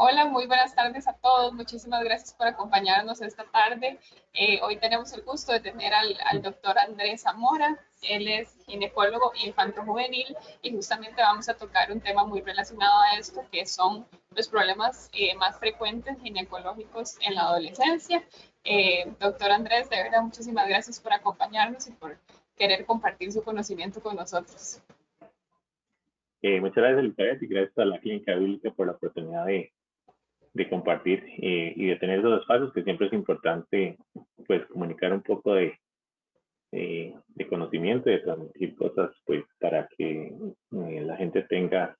Hola, muy buenas tardes a todos. Muchísimas gracias por acompañarnos esta tarde. Eh, hoy tenemos el gusto de tener al, doctor Andrés Zamora. Él es ginecólogo infanto-juvenil y justamente vamos a tocar un tema muy relacionado a esto, que son los problemas eh, más frecuentes ginecológicos en la adolescencia. Eh, doctor Andrés, de verdad, muchísimas gracias por acompañarnos y por querer compartir su conocimiento con nosotros. muchas gracias, Elizabeth, y gracias a la Clínica Bíblica por la oportunidad de, de compartir eh, y de tener esos espacios que siempre es importante pues comunicar un poco de, de conocimiento y de transmitir cosas pues para que eh, la gente tenga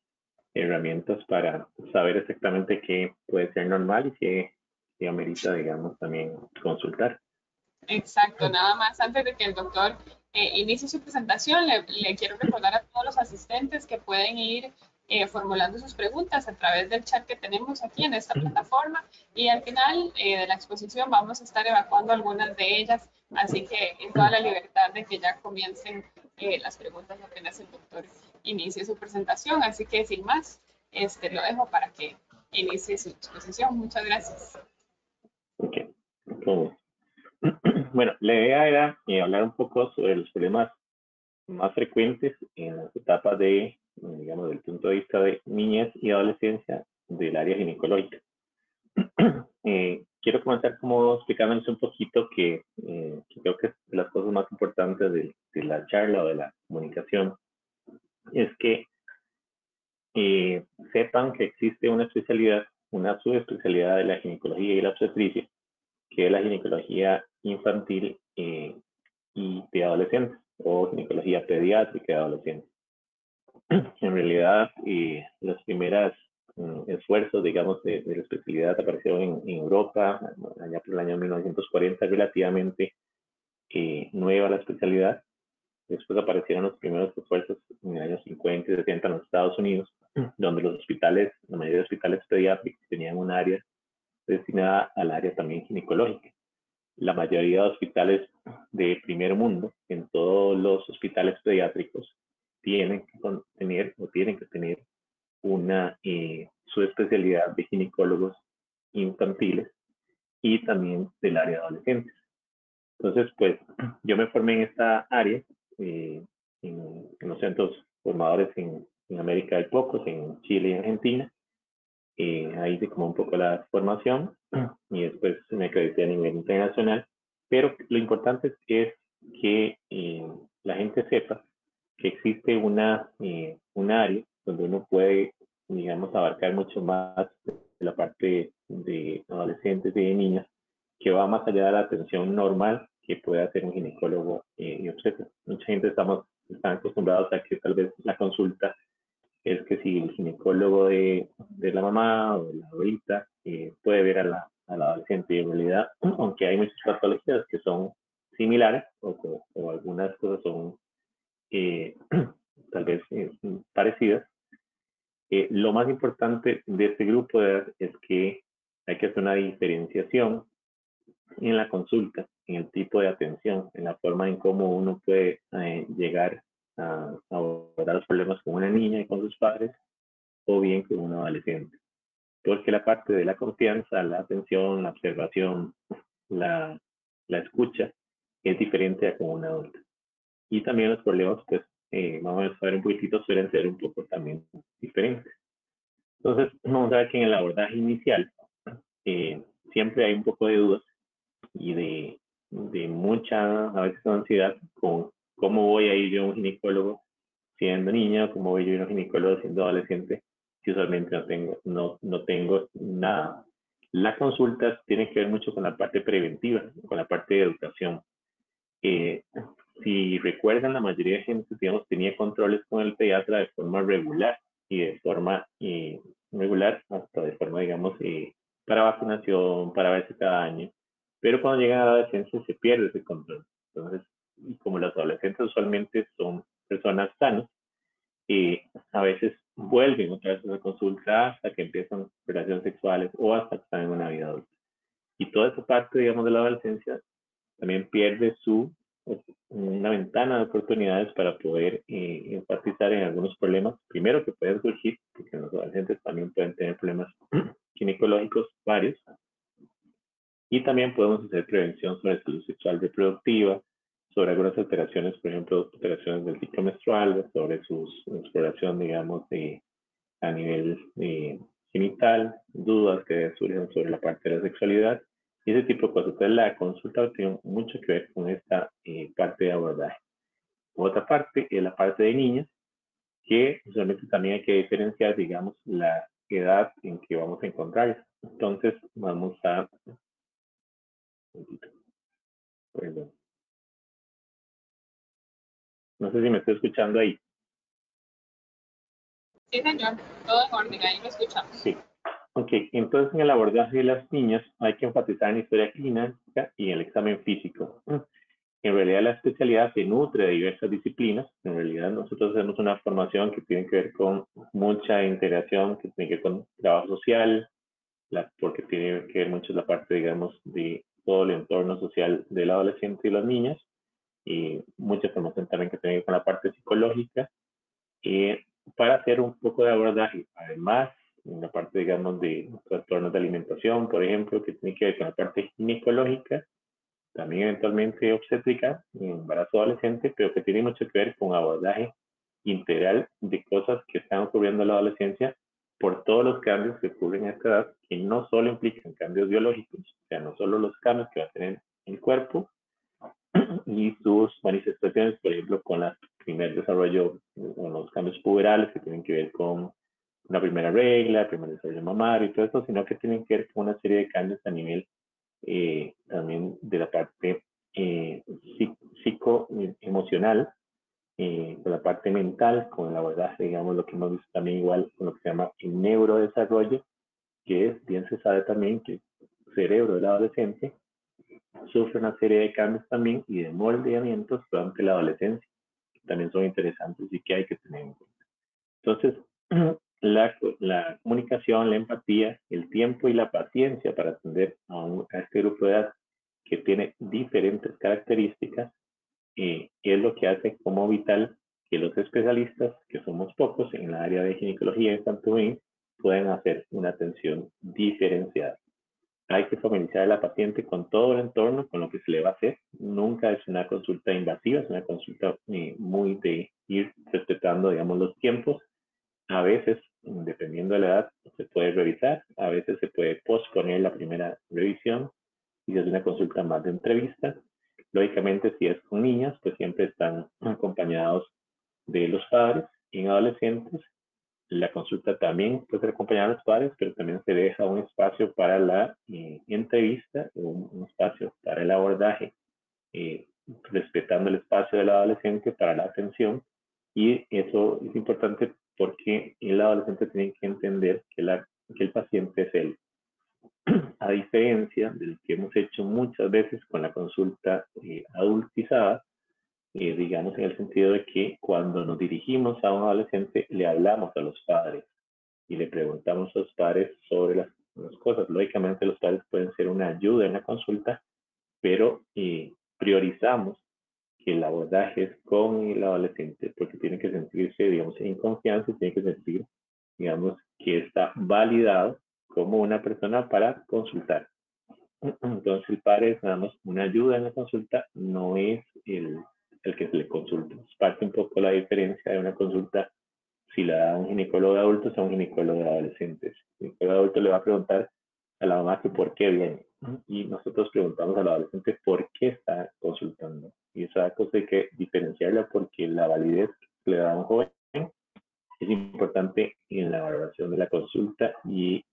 herramientas para saber exactamente qué puede ser normal y qué, qué amerita digamos también consultar. Exacto, nada más antes de que el doctor eh, inicie su presentación, le, le, quiero recordar a todos los asistentes que pueden ir eh, formulando sus preguntas a través del chat que tenemos aquí en esta plataforma y al final eh, de la exposición vamos a estar evacuando algunas de ellas, así que en toda la libertad de que ya comiencen eh, las preguntas apenas el doctor inicie su presentación, así que sin más, este, lo dejo para que inicie su exposición. Muchas gracias. Okay. Bueno, la idea era hablar un poco sobre los problemas más frecuentes en las etapas de digamos, desde el punto de vista de niñez y adolescencia del área ginecológica. Eh, quiero comenzar como explicándoles un poquito que, eh, que, creo que las cosas más importantes de, de, la charla o de la comunicación, es que eh, sepan que existe una especialidad, una subespecialidad de la ginecología y la obstetricia, que es la ginecología infantil y de adolescentes, o ginecología pediátrica de adolescentes. en realidad los primeros mm, esfuerzos, digamos, de, la especialidad aparecieron en, Europa, allá por el año 1940, relativamente eh, nueva la especialidad. Después aparecieron los primeros esfuerzos en el año 50 y 60 en los Estados Unidos, donde los hospitales, la mayoría de hospitales pediátricos tenían un área destinada al área también ginecológica. La mayoría de hospitales de primer mundo, en todos los hospitales pediátricos, tienen que tener o tienen que tener una eh, subespecialidad de ginecólogos infantiles y también del área de adolescentes. Entonces, pues yo me formé en esta área, eh, en, los centros formadores en, América del Pocos, en Chile y Argentina. Eh, ahí hice como un poco la formación y después me acredité a nivel internacional. Pero lo importante es que la gente sepa que existe una, eh, un área donde uno puede, digamos, abarcar mucho más de la parte de adolescentes y de niñas, que va más allá de la atención normal que puede hacer un ginecólogo eh, y obstetra. Mucha gente estamos, están acostumbrados a que tal vez la consulta es que si el ginecólogo de, de la mamá o de la abuelita eh, puede ver a la, a la adolescente y en realidad, aunque hay muchas patologías que son similares o, o algunas cosas son eh, tal vez eh, parecidas. Eh, lo más importante de este grupo de es que hay que hacer una diferenciación en la consulta, en el tipo de atención, en la forma en cómo uno puede llegar a, abordar los problemas con una niña y con sus padres o bien con un adolescente. Porque la parte de la confianza, la atención, la observación, la, la escucha es diferente a con un adulto y también los problemas, pues, eh, vamos a ver un poquitito, suelen ser un poco también diferentes. Entonces, vamos a ver que en el abordaje inicial eh, siempre hay un poco de dudas y de, de mucha, a veces, ansiedad con cómo voy a ir yo a un ginecólogo siendo niña, cómo voy yo a ir a un ginecólogo siendo adolescente, si usualmente no tengo, no, no tengo nada. Las consultas tienen que ver mucho con la parte preventiva, con la parte de educación. Eh, si recuerdan, la mayoría de gente, digamos, tenía controles con el pediatra de forma regular y de forma eh, regular, hasta de forma, digamos, eh, para vacunación, para verse cada año. Pero cuando llegan a la adolescencia se pierde ese control. Entonces, como los adolescentes usualmente son personas sanas, eh, a veces vuelven otra vez a la consulta hasta que empiezan relaciones sexuales o hasta que están en una vida adulta. Y toda esa parte, digamos, de la adolescencia también pierde su una ventana de oportunidades para poder eh, enfatizar en algunos problemas, primero que pueden surgir, porque los adolescentes también pueden tener problemas ginecológicos varios. Y también podemos hacer prevención sobre salud sexual reproductiva, sobre algunas alteraciones, por ejemplo, alteraciones del ciclo menstrual, sobre su exploración, digamos, de, a nivel eh, genital, dudas que surgen sobre la parte de la sexualidad y ese tipo de cosas. Entonces, la consulta tiene mucho que ver con esta eh, parte de abordaje. Otra parte es la parte de niñas, que usualmente también hay que diferenciar, digamos, la edad en que vamos a encontrar. Entonces, vamos a... Perdón. No sé si me estoy escuchando ahí. Sí, señor. Todo en orden, ahí lo escuchamos. Sí. Ok, entonces en el abordaje de las niñas hay que enfatizar en historia clínica y en el examen físico. En realidad la especialidad se nutre de diversas disciplinas. En realidad nosotros hacemos una formación que tiene que ver con mucha integración, que tiene que ver con trabajo social, la, porque tiene que ver mucho la parte, digamos, de todo el entorno social del adolescente y las niñas, y mucha formación también que tiene que ver con la parte psicológica. Eh, para hacer un poco de abordaje, además, en la parte, digamos, de trastornos de alimentación, por ejemplo, que tiene que ver con la parte ginecológica, también eventualmente obstétrica, en embarazo adolescente, pero que tiene mucho que ver con abordaje integral de cosas que están ocurriendo en la adolescencia por todos los cambios que ocurren a esta edad, que no solo implican cambios biológicos, o sea, no solo los cambios que va a tener el cuerpo y sus manifestaciones, por ejemplo, con el primer desarrollo, con los cambios puberales que tienen que ver con una primera regla, el primer desarrollo mamario y todo eso, sino que tienen que ver con una serie de cambios a nivel eh, también de la parte eh, psico-emocional, eh, de la parte mental, con la verdad, digamos, lo que hemos visto también igual con lo que se llama el neurodesarrollo, que es, bien se sabe también que el cerebro del adolescente sufre una serie de cambios también y de moldeamientos durante la adolescencia, que también son interesantes y que hay que tener en cuenta. Entonces, la, comunicación, la empatía, el tiempo y la paciencia para atender a, este grupo de edad que tiene diferentes características, eh, es lo que hace como vital que los especialistas, que somos pocos en la área de ginecología Domingo, puedan hacer una atención diferenciada. Hay que familiarizar a la paciente con todo el entorno, con lo que se le va a hacer. Nunca es una consulta invasiva, es una consulta eh, muy de ir respetando, digamos, los tiempos a veces, dependiendo de la edad, se puede revisar, a veces se puede posponer la primera revisión y es una consulta más de entrevista. Lógicamente, si es con niñas, pues siempre están acompañados de los padres. Y en adolescentes, la consulta también puede ser acompañada de los padres, pero también se deja un espacio para la eh, entrevista, un, un, espacio para el abordaje, eh, respetando el espacio del adolescente para la atención. Y eso es importante porque el adolescente tiene que entender que, la, que el paciente es él. A diferencia del que hemos hecho muchas veces con la consulta eh, adultizada, eh, digamos en el sentido de que cuando nos dirigimos a un adolescente le hablamos a los padres y le preguntamos a los padres sobre las, las cosas. Lógicamente los padres pueden ser una ayuda en la consulta, pero eh, priorizamos el abordaje es con el adolescente, porque tiene que sentirse, digamos, en confianza y tiene que sentir, digamos, que está validado como una persona para consultar. Entonces, el padre es nada más una ayuda en la consulta, no es el, el que se le consulta. Es parte un poco la diferencia de una consulta si la da un ginecólogo de adultos a un ginecólogo de adolescentes. El ginecólogo de adultos le va a preguntar a la mamá que por qué viene. Y nosotros preguntamos al adolescente por qué está consultando. Y esa cosa hay que diferenciarla porque la validez que le da a un joven es importante en la valoración de la consulta y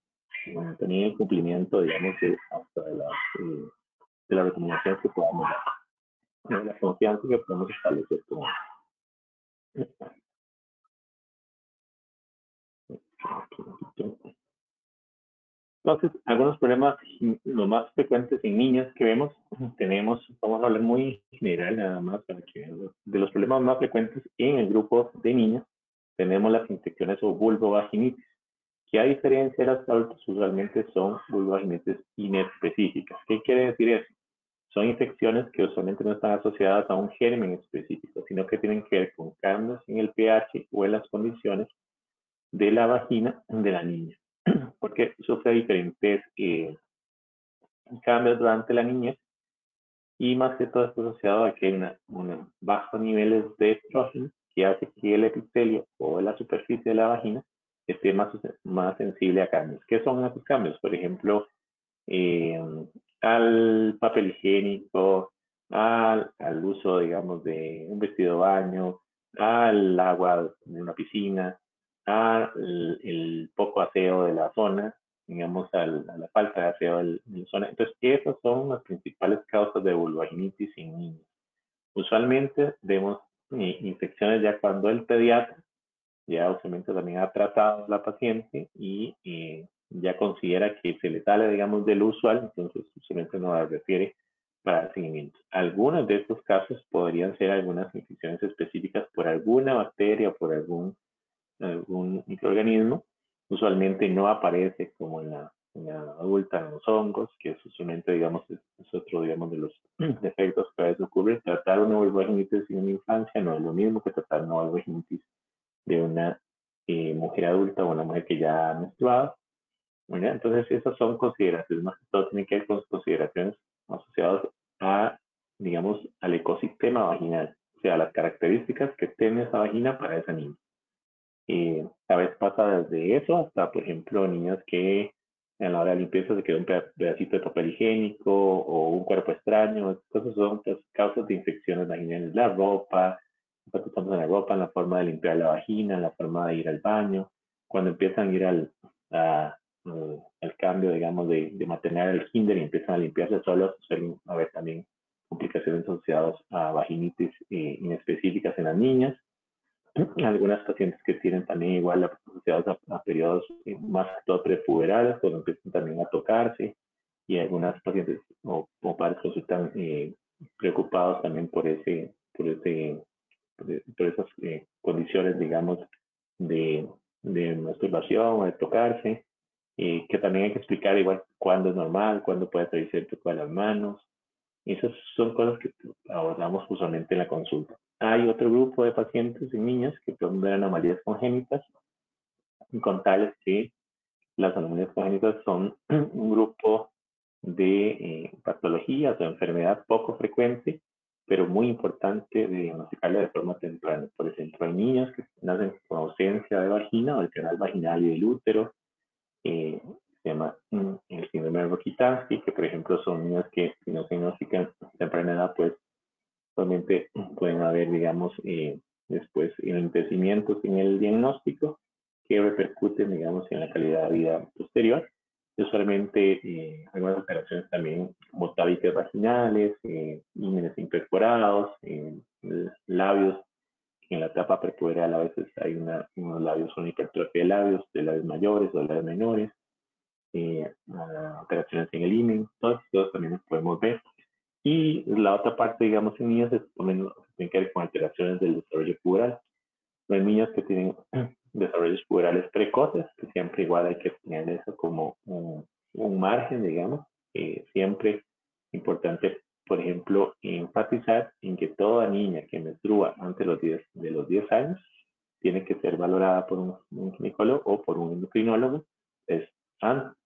bueno, el cumplimiento, digamos, de, hasta de, la, eh, las recomendaciones que podamos dar. La confianza que podemos establecer con entonces, algunos problemas, los más frecuentes en niñas que vemos, tenemos, vamos a hablar muy general nada más para que de los problemas más frecuentes en el grupo de niñas, tenemos las infecciones o vulvovaginitis, que a diferencia de las adultos, usualmente son vulvovaginitis inespecíficas. ¿Qué quiere decir eso? Son infecciones que usualmente no están asociadas a un germen específico, sino que tienen que ver con cambios en el pH o en las condiciones de la vagina de la niña. porque sufre diferentes eh, cambios durante la niñez y más que todo está asociado a que hay una, bajos niveles de estrógeno que hace que el epitelio o la superficie de la vagina esté más, más sensible a cambios. ¿Qué son esos cambios? Por ejemplo, eh, al papel higiénico, al, al, uso, digamos, de un vestido baño, al agua de una piscina, al el poco aseo de la zona, digamos, a la falta de aseo de la zona. Entonces, esas son las principales causas de vulvaginitis en niños. Usualmente vemos eh, infecciones ya cuando el pediatra ya usualmente también ha tratado a la paciente y eh, ya considera que se le sale, digamos, del usual, entonces usualmente no la refiere para el seguimiento. Algunos de estos casos podrían ser algunas infecciones específicas por alguna bacteria o por algún, algún microorganismo. Usualmente no aparece como en la, adulta en los hongos, que es usualmente, digamos, es, otro, digamos, de los defectos que a veces ocurre. Tratar una vulvogenitis en una infancia no es lo mismo que tratar una vulvogenitis de una eh, mujer adulta o una mujer que ya ha menstruado. Entonces, esas son consideraciones, más que todo tienen que ver con consideraciones asociadas a, digamos, al ecosistema vaginal, o sea, las características que tiene esa vagina para esa niña. Y a veces pasa desde eso hasta, por ejemplo, niñas que en la hora de limpieza se quedó un pedacito de papel higiénico o un cuerpo extraño. Entonces son pues, causas de infecciones vaginales. La ropa, estamos en la ropa, en la forma de limpiar la vagina, en la forma de ir al baño. Cuando empiezan a ir al, cambio, digamos, de, de maternidad al kinder y empiezan a limpiarse solos, suelen haber también complicaciones asociadas a vaginitis eh, inespecíficas en las niñas. Algunas pacientes que tienen también igual asociados a, periodos eh, más todo prepuberales, cuando empiezan también a tocarse, y algunas pacientes o, o padres resultan eh, preocupados también por ese, por ese, por, esas condiciones, digamos, de, de masturbación o de tocarse y que también hay que explicar igual cuándo es normal, cuándo puede traerse el toque de las manos. Esas son cosas que abordamos usualmente en la consulta. Hay otro grupo de pacientes y niñas que ver anomalías congénitas, con tales que las anomalías congénitas son un grupo de eh, patologías o enfermedad poco frecuente, pero muy importante de diagnosticarla de forma temprana. Por ejemplo, hay niños que nacen con ausencia de vagina o el canal vaginal y del útero, eh, se llama mm, el síndrome de Rokitansky, que por ejemplo son niños que si no se diagnostican temprana edad, pues solamente pueden haber, digamos, eh, después enlentecimientos en el diagnóstico que repercuten, digamos, en la calidad de vida posterior. Usualmente eh, algunas operaciones también como vaginales, eh, imperforados, eh, labios en la etapa prepuberal a veces hay una, unos labios, una hipertrofia de labios, de labios mayores o de labios menores, eh, operaciones en el imen, estos también los podemos ver. Y la otra parte, digamos, en niños es menos, tiene que ver con alteraciones del desarrollo puberal. Los niños que tienen desarrollos puberales precoces, que siempre igual hay que tener eso como un, un margen, digamos, eh, siempre importante por ejemplo, enfatizar en que toda niña que menstrua antes los 10, de los 10 años tiene que ser valorada por un, ginecólogo o por un endocrinólogo. Es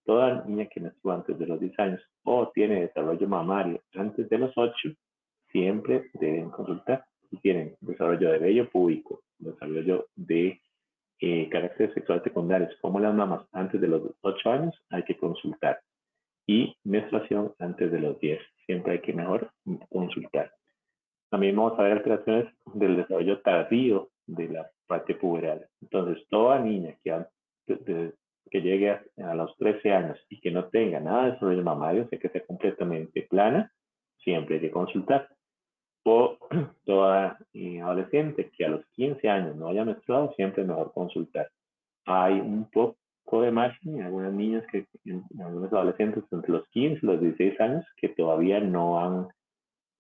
toda niña que menstrua antes de los 10 años o tiene desarrollo mamario antes de los 8, siempre deben consultar. Si tienen desarrollo de vello púbico, desarrollo de eh, caracteres sexuales secundarios como las mamas antes de los 8 años, hay que consultar y menstruación antes de los 10. Siempre hay que mejor consultar. También vamos a ver alteraciones del desarrollo tardío de la parte puberal. Entonces, toda niña que, que llegue a, los 13 años y que no tenga nada de desarrollo mamario, o sea, que sea completamente plana, siempre hay que consultar. O toda adolescente que a los 15 años no haya menstruado, siempre es mejor consultar. Hay un poco de margen algunas niñas que, algunos adolescentes entre los 15 y los 16 años que todavía no han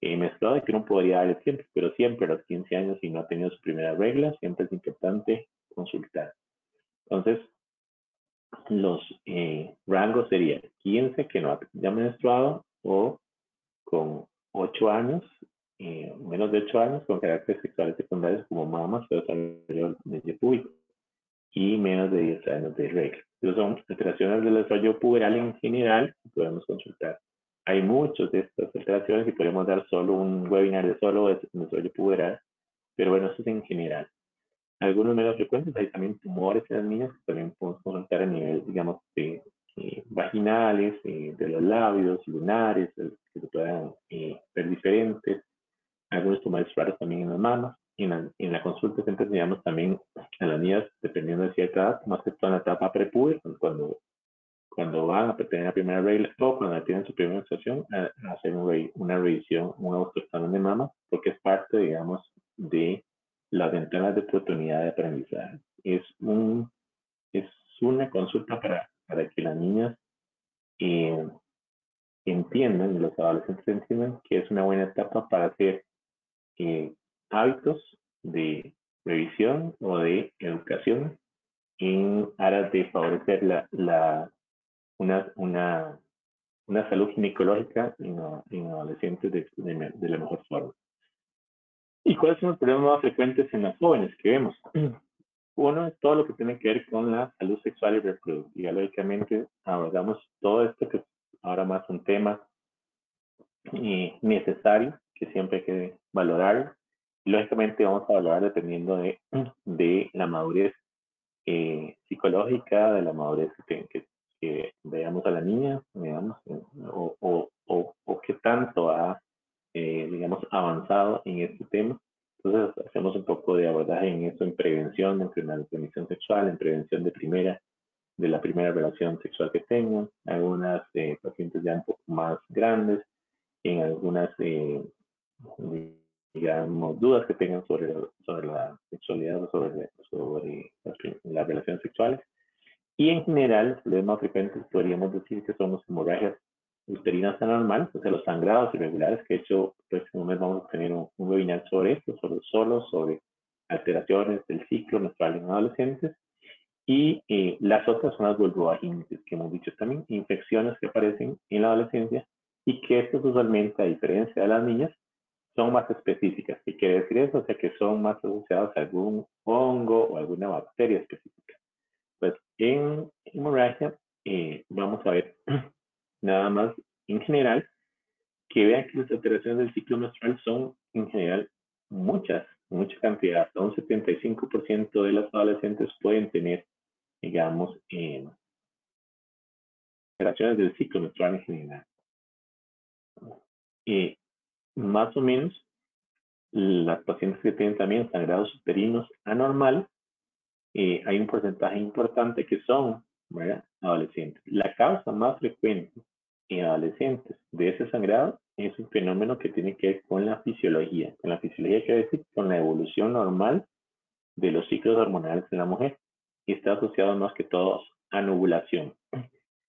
eh, menstruado y que uno podría darle tiempo, pero siempre a los 15 años y no ha tenido su primera regla, siempre es importante consultar. Entonces, los eh, rangos serían 15 que no ha menstruado o con 8 años, eh, menos de 8 años, con caracteres sexuales secundarios como mamas o desarrollo de público y menos de 10 años de regla. Esas son alteraciones del desarrollo puberal en general que podemos consultar. Hay muchas de estas alteraciones y podemos dar solo un webinar de solo de desarrollo puberal, pero bueno, eso es en general. Algunos menos frecuentes hay también tumores en las niñas que también podemos consultar a nivel, digamos, de eh, vaginales, eh, de los labios, lunares, que se puedan eh, ver diferentes. Algunos tumores raros también en las mamas. En la, en la consulta siempre enseñamos también a las niñas, dependiendo de cierta edad, más que toda en la etapa prepuber, cuando, cuando van a tener la primera regla o cuando tienen su primera menstruación, a, hacer una revisión, un autoexamen de mama, porque es parte, digamos, de las ventanas de oportunidad de aprendizaje. Es, un, es una consulta para, para que las niñas eh, entiendan los adolescentes entiendan que es una buena etapa para hacer eh, hábitos de revisión o de educación en aras de favorecer la, la, una, una, una salud ginecológica en, en adolescentes de, la mejor forma. ¿Y cuáles son los problemas más frecuentes en las jóvenes que vemos? Uno es todo lo que tiene que ver con la salud sexual y reproductiva. Lógicamente abordamos todo esto que ahora más un tema eh, necesario, que siempre hay que valorar. lógicamente vamos a valorar dependiendo de, de la madurez eh, psicológica, de la madurez que, que, que, veamos a la niña, digamos, o, o, o, o qué tanto ha eh, digamos, avanzado en este tema. Entonces, hacemos un poco de abordaje en eso, en prevención, en prevención sexual, en prevención de primera, de la primera relación sexual que tengan, algunas eh, pacientes ya un poco más grandes, en algunas, eh, digamos, dudas que tengan sobre, sobre la sexualidad o sobre, sobre las, relaciones sexuales. Y en general, los más frecuentes podríamos decir que son las hemorragias uterinas anormales, o sea, los sangrados irregulares, que de hecho, el próximo mes vamos a tener un, webinar sobre esto, sobre solo sobre alteraciones del ciclo menstrual en adolescentes. Y eh, las otras son las vulvovaginitis, que hemos dicho también, infecciones que aparecen en la adolescencia y que estas usualmente, a diferencia de las niñas, son más específicas. ¿Qué quiere decir eso? O sea, que son más asociadas a algún hongo o alguna bacteria específica. Pues en hemorragia eh, vamos a ver nada más en general, que vean que las alteraciones del ciclo menstrual son en general muchas, mucha cantidad. Hasta un 75% de las adolescentes pueden tener, digamos, eh, alteraciones del ciclo menstrual en general. Eh, más o menos, las pacientes que tienen también sangrados uterinos anormal, eh, hay un porcentaje importante que son adolescentes. La causa más frecuente en adolescentes de ese sangrado es un fenómeno que tiene que ver con la fisiología. Con la fisiología quiere decir con la evolución normal de los ciclos hormonales en la mujer. Y está asociado más que todo a ovulación.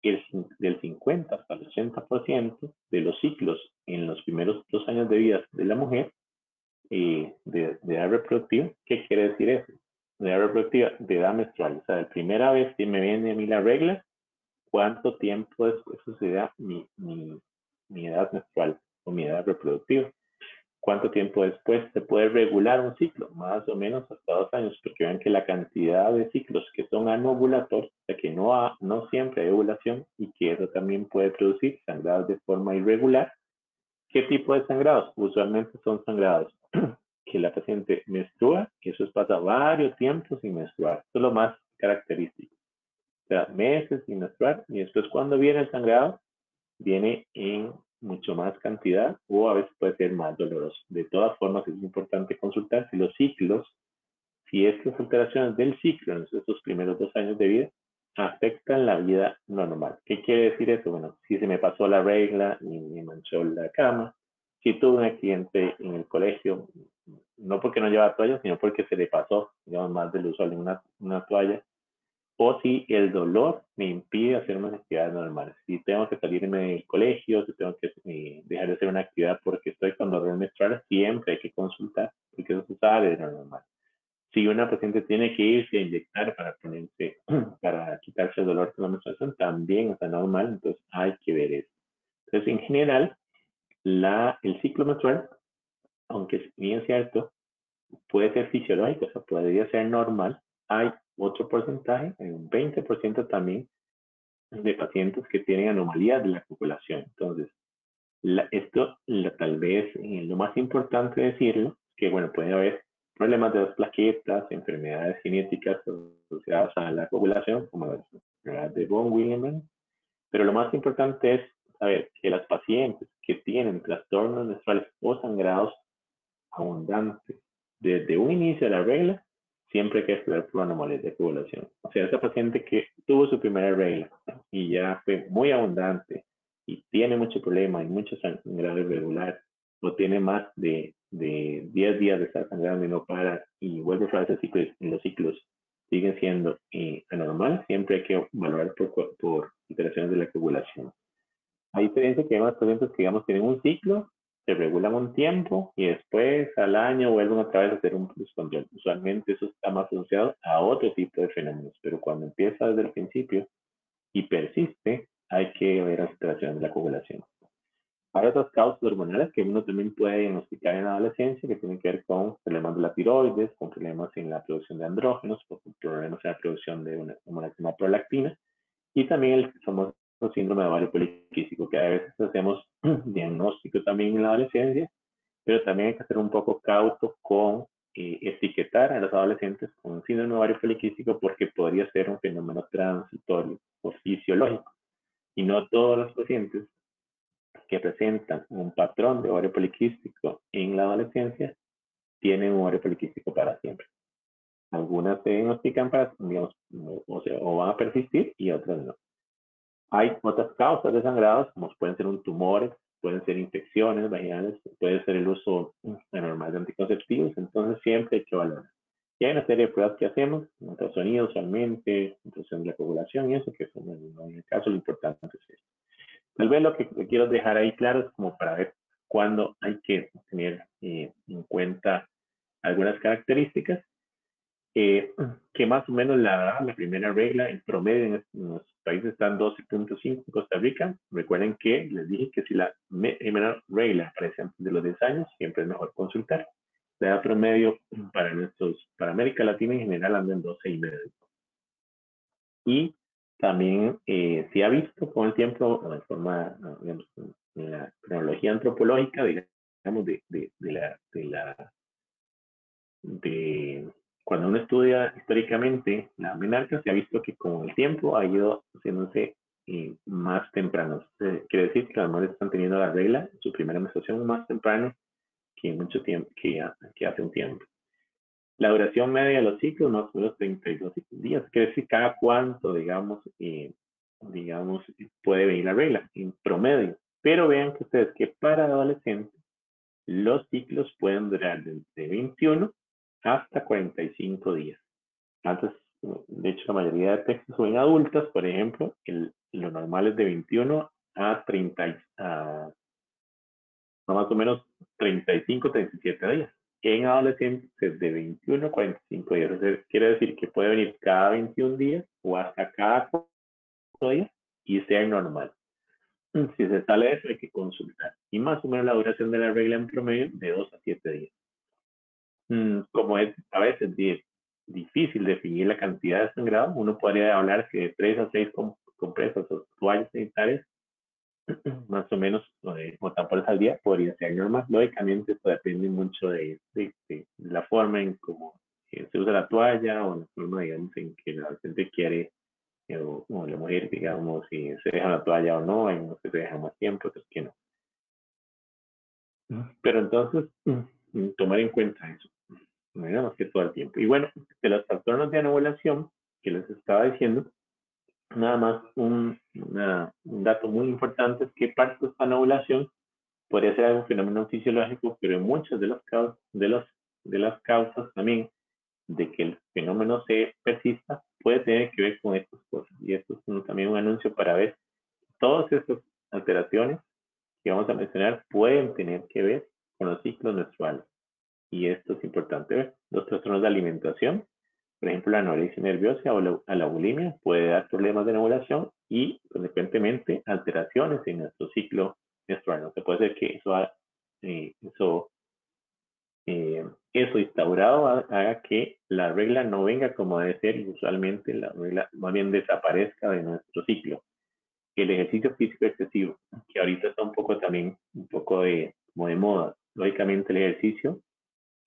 El, del 50 hasta el 80% de los ciclos en los primeros dos años de vida de la mujer eh, de, de, edad reproductiva, ¿qué quiere decir eso? De edad reproductiva, de edad menstrual. O sea, la primera vez que me viene a mí la regla, cuánto tiempo después suceda mi, mi, edad menstrual o mi edad reproductiva. ¿Cuánto tiempo después se puede regular un ciclo? Más o menos hasta dos años, porque vean que la cantidad de ciclos que son anovulatorios, o sea que no, no siempre hay ovulación y que eso también puede producir sangrados de forma irregular. ¿Qué tipo de sangrados? Usualmente son sangrados que la paciente menstrua, que eso pasa varios tiempos sin menstruar. Eso es lo más característico sea, meses sin menstruar, y después cuando viene el sangrado, viene en mucho más cantidad o a veces puede ser más doloroso. De todas formas, es importante consultar si los ciclos, si estas alteraciones del ciclo en estos primeros dos años de vida afectan la vida normal. ¿Qué quiere decir eso? Bueno, si se me pasó la regla y me manchó la cama, si tuve un accidente en el colegio, no porque no llevaba toalla, sino porque se le pasó, digamos, más del usual en una, una toalla, o si el dolor me impide hacer unas actividades normales. Si tengo que salirme del colegio, si tengo que eh, dejar de hacer una actividad porque estoy con dolor menstrual, siempre hay que consultar, porque eso se sabe de lo normal. Si una paciente tiene que irse a inyectar para ponerse, para quitarse el dolor de la menstruación, también está normal, entonces hay que ver eso. Entonces, en general, la, el ciclo menstrual, aunque bien cierto, puede ser fisiológico, o sea, podría ser normal, hay otro porcentaje, un 20% también de pacientes que tienen anomalías de la copulación. Entonces, esto tal vez eh, lo más importante decirlo, que bueno, puede haber problemas de las plaquetas, enfermedades genéticas asociadas a la copulación, como la enfermedad de von Willebrand, pero lo más importante es saber que las pacientes que tienen trastornos menstruales o sangrados abundantes desde un inicio de la regla, siempre hay que esperar por anomalías de copulación. O sea, esa paciente que tuvo su primera regla y ya fue muy abundante y tiene mucho problema y mucho sangrado irregular, o tiene más de, de 10 días de estar sangrando y no para y vuelve a ese ciclo y los ciclos siguen siendo eh, anormales, siempre hay que valorar por, por alteraciones de la copulación. A diferencia que hay más pacientes que, digamos, tienen un ciclo, se regulan un tiempo y después al año vuelven otra vez a hacer un plus control. Usualmente eso está más asociado a otro tipo de fenómenos, pero cuando empieza desde el principio y persiste, hay que ver alteraciones de la copulación. Hay otras causas hormonales que uno también puede diagnosticar en la adolescencia, que tienen que ver con problemas de la tiroides, con problemas en la producción de andrógenos, con problemas en la producción de una hormona prolactina, y también el famoso síndrome de ovario poliquístico, que a veces hacemos diagnóstico también en la adolescencia, pero también hay que ser un poco cauto con eh, etiquetar a los adolescentes con síndrome de ovario poliquístico porque podría ser un fenómeno transitorio o fisiológico. Y no todos los pacientes que presentan un patrón de ovario poliquístico en la adolescencia tienen un ovario poliquístico para siempre. Algunas se diagnostican para, digamos, o, sea, o van a persistir y otras no. Hay otras causas de sangrados, como pueden ser un tumores, pueden ser infecciones vaginales, puede ser el uso anormal de anticonceptivos, entonces siempre hay que valorar. Y hay una serie de pruebas que hacemos, ultrasonido usualmente, introducción de la copulación y eso, que son, en el caso lo importante es esto. Tal vez lo que quiero dejar ahí claro es como para ver cuándo hay que tener eh, en cuenta algunas características eh, que más o menos la, la primera regla, el promedio en, los países está en 12.5 en Costa Rica. Recuerden que les dije que si la primera regla aparece antes de los 10 años, siempre es mejor consultar. La edad promedio para, nuestros, para América Latina en general anda en 12 y medio. Y también eh, se ha visto con el tiempo, de forma, digamos, en la cronología antropológica, digamos, de, de, de la, de la de cuando uno estudia históricamente la menarca, se ha visto que con el tiempo ha ido haciéndose eh, más temprano. quiere decir que las mujeres están teniendo la regla, su primera menstruación más temprano que mucho tiempo, que, que hace un tiempo. La duración media de los ciclos, más o menos 32 días. Quiere decir cada cuánto, digamos, eh, digamos, puede venir la regla en promedio. Pero vean que ustedes que para adolescentes los ciclos pueden durar desde 21 hasta 45 días. Antes, de hecho, la mayoría de textos son en adultas, por ejemplo, el, lo normal es de 21 a 30, a, más o menos 35, 37 días. En adolescentes es de 21 a 45 días. quiere decir que puede venir cada 21 días o hasta cada 4 días y sea normal. Si se sale eso, hay que consultar. Y más o menos la duración de la regla en promedio de 2 a 7 días. Mm, como es a veces difícil definir la cantidad de sangrado, uno podría hablar que de 3 a 6 compresas o toallas sanitarias, más o menos, o tapones al día, podría ser normal. Lógicamente, esto depende mucho de, de, la forma en cómo se usa la toalla o la forma, digamos, en que la gente quiere, eh, o, la mujer, digamos, si se deja la toalla o no, hay unos que se dejan más tiempo, otros que no. Pero entonces, mm, tomar en cuenta eso más que todo el tiempo. Y bueno, de los trastornos de anovulación que les estaba diciendo, nada más un, un dato muy importante es que parte de esta anovulación podría ser un fenómeno fisiológico, pero en muchas de las causas, de los, de las causas también de que el fenómeno se persista puede tener que ver con estas cosas. Y esto es también un anuncio para ver todas estas alteraciones que vamos a mencionar pueden tener que ver con los ciclos menstruales y esto es importante ver, los trastornos de alimentación, por ejemplo, la anorexia nerviosa o la, bulimia puede dar problemas de nebulización y, consecuentemente, alteraciones en nuestro ciclo menstrual. se puede ser que eso, eh, eso, eh, eso instaurado haga que la regla no venga como debe ser y usualmente la regla más bien desaparezca de nuestro ciclo. El ejercicio físico excesivo, que ahorita está un poco también, un poco de, como de moda. Lógicamente el ejercicio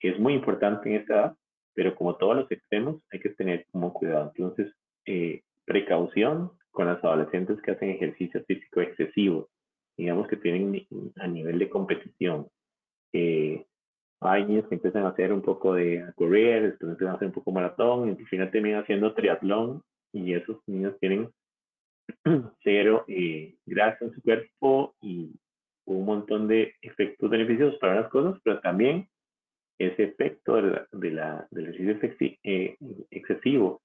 es muy importante en esta edad, pero como todos los extremos hay que tener como cuidado. Entonces, eh, precaución con las adolescentes que hacen ejercicio físico excesivo, digamos que tienen a nivel de competición. Eh, hay niños que empiezan a hacer un poco de correr, después empiezan a hacer un poco maratón, y al final terminan haciendo triatlón, y esos niños tienen cero eh, grasa en su cuerpo y un montón de efectos beneficiosos para las cosas, pero también ese efecto de la, del ejercicio eh, excesivo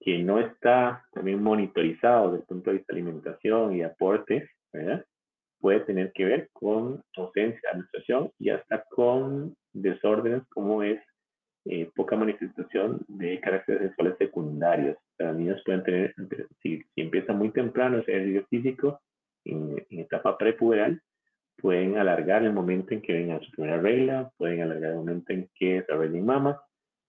que no está también monitorizado desde el punto de vista de alimentación y aportes, ¿verdad? puede tener que ver con ausencia de administración y hasta con desórdenes como es eh, poca manifestación de caracteres sexuales secundarios. Los niños pueden tener, si, si empieza muy temprano ese ejercicio físico, en, etapa prepuberal, pueden alargar el momento en que vengan su primera regla, pueden alargar el momento en que desarrollen mamas,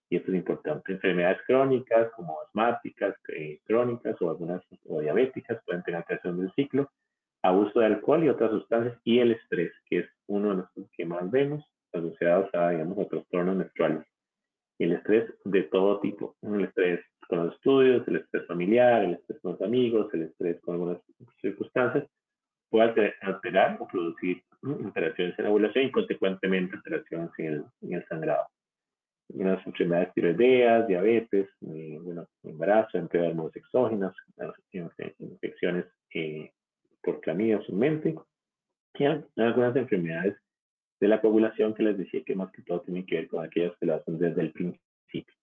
y esto es importante. Enfermedades crónicas como asmáticas, eh, crónicas o algunas o diabéticas pueden tener alteración del ciclo, abuso de alcohol y otras sustancias y el estrés, que es uno de los que más vemos asociados a, digamos, a trastornos menstruales. El estrés de todo tipo, el estrés con los estudios, el estrés familiar, el estrés con los amigos, el estrés con algunas circunstancias, puede alterar o producir alteraciones en la ovulación y consecuentemente alteraciones en el, en el sangrado. Unas enfermedades tiroideas, diabetes, eh, bueno, embarazo, enfermedades exógenas, infecciones eh, por clamidia mente, y algunas enfermedades de la coagulación que les decía que más que todo tienen que ver con aquellas que lo hacen desde el principio.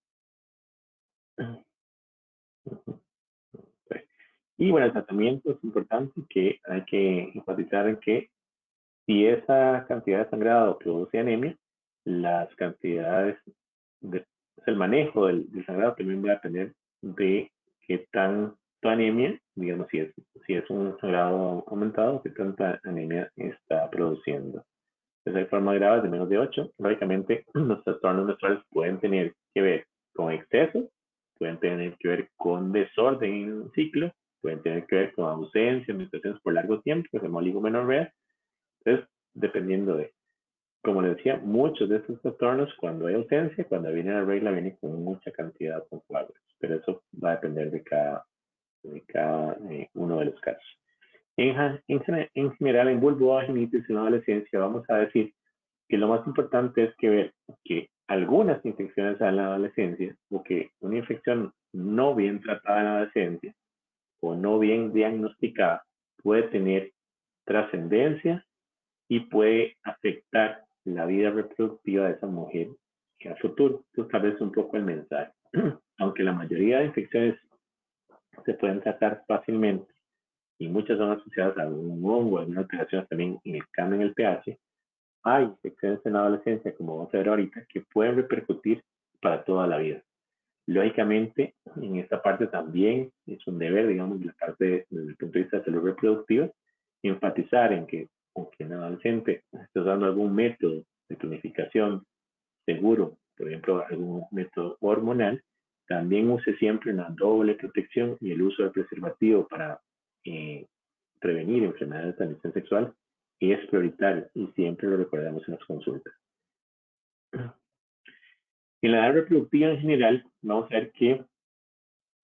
Y bueno, el tratamiento es importante que hay que enfatizar en que si esa cantidad de sangrado produce anemia, las cantidades, de, el manejo del, del sangrado también va a depender de qué tan anemia, digamos, si es, si es un grado aumentado, que tanta anemia está produciendo. Si hay forma grave de menos de 8, lógicamente los trastornos menstruales pueden tener que ver con exceso, pueden tener que ver con desorden en el ciclo, pueden tener que ver con ausencia, menstruaciones por largo tiempo, que se llama oligomenorrea. Entonces, dependiendo de, como les decía, muchos de estos trastornos, cuando hay ausencia, cuando viene la regla, viene con mucha cantidad de coágulos. Pero eso va a depender de cada de cada eh, uno de los casos. En, en, general, en vulvovaginitis en la adolescencia, vamos a decir que lo más importante es que ver que algunas infecciones en la adolescencia o que una infección no bien tratada en la adolescencia o no bien diagnosticada puede tener trascendencia y puede afectar la vida reproductiva de esa mujer que a futuro. Esto tal vez un poco el mensaje. Aunque la mayoría de infecciones se pueden tratar fácilmente y muchas son asociadas a un hongo, a algunas alteraciones también en el cambio en el pH. Hay infecciones en la adolescencia, como vamos a ver ahorita, que pueden repercutir para toda la vida. Lógicamente, en esta parte también es un deber, digamos, de la parte desde el punto de vista de salud reproductiva, enfatizar en que, aunque un adolescente esté usando algún método de tonificación seguro, por ejemplo, algún método hormonal, también use siempre una doble protección y el uso del preservativo para eh, prevenir enfermedades de transmisión sexual es prioritario y siempre lo recordamos en las consultas. En la edad reproductiva en general, vamos a ver que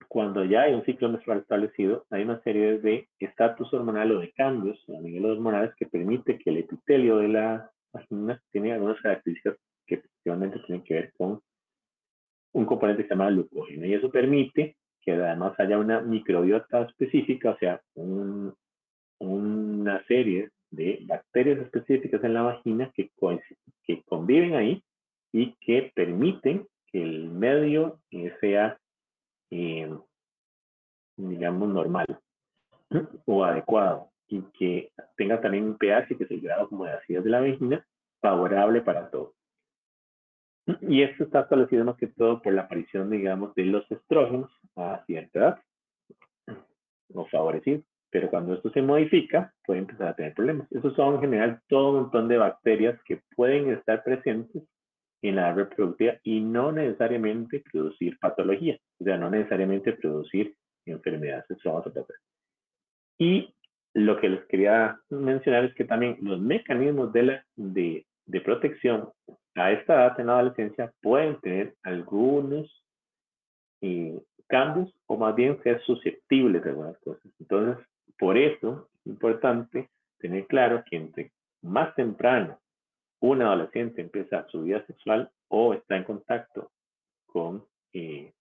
cuando ya hay un ciclo menstrual establecido, hay una serie de estatus hormonal o de cambios a nivel hormonales que permite que el epitelio de la vagina tiene algunas características que efectivamente tienen que ver con un componente que se llama glucógeno y eso permite que además haya una microbiota específica, o sea, una serie de bacterias específicas en la vagina que conviven ahí y que permiten que el medio sea, eh, digamos, normal o adecuado y que tenga también un pH, que es el grado como de acidez de la vagina, favorable para todos. Y esto está establecido más que todo por la aparición, digamos, de los estrógenos a cierta edad, o favorecido. Pero cuando esto se modifica, puede empezar a tener problemas. Esos son en general todo un montón de bacterias que pueden estar presentes en la reproductiva y no necesariamente producir patología, o sea, no necesariamente producir enfermedades sexuales. Y lo que les quería mencionar es que también los mecanismos de, de protección a esta edad en la adolescencia pueden tener algunos eh, cambios o más bien ser susceptibles de algunas cosas. Entonces, por eso es importante tener claro que entre más temprano un adolescente empieza su vida sexual o está en contacto con eh,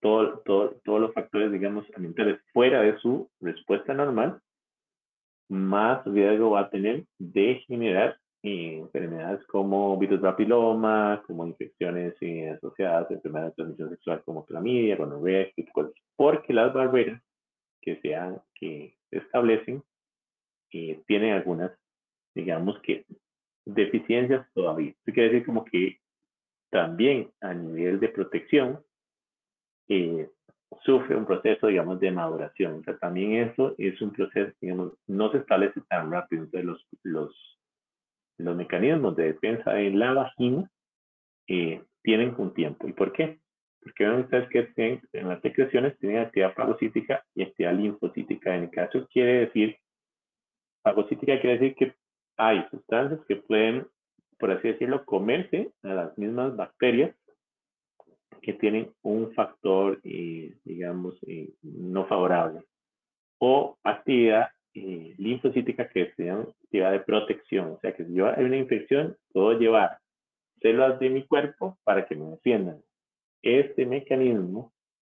todo, todos los factores, digamos, ambientales fuera de su respuesta normal, más riesgo va a tener de generar eh, enfermedades como virus papiloma, como infecciones eh, asociadas enfermedades de transmisión sexual como clamidia, gonorrea, porque las barreras que, sean, que se establecen eh, tienen algunas, digamos que, deficiencias todavía. Eso quiere decir como que también a nivel de protección eh, sufre un proceso, digamos, de maduración. O sea, también eso es un proceso, digamos, no se establece tan rápido. Entonces, los, los, mecanismos de defensa en la vagina eh, tienen un tiempo. ¿Y por qué? Porque ven ustedes que en las secreciones tienen actividad fagocítica y actividad linfocítica. En el caso quiere decir, fagocítica quiere decir que hay sustancias que pueden, por así decirlo, comerse a las mismas bacterias que tienen un factor, eh, digamos, eh, no favorable. O actividad eh, linfocítica que es actividad de protección. O sea que si yo hay una infección, puedo llevar células de mi cuerpo para que me defiendan. Este mecanismo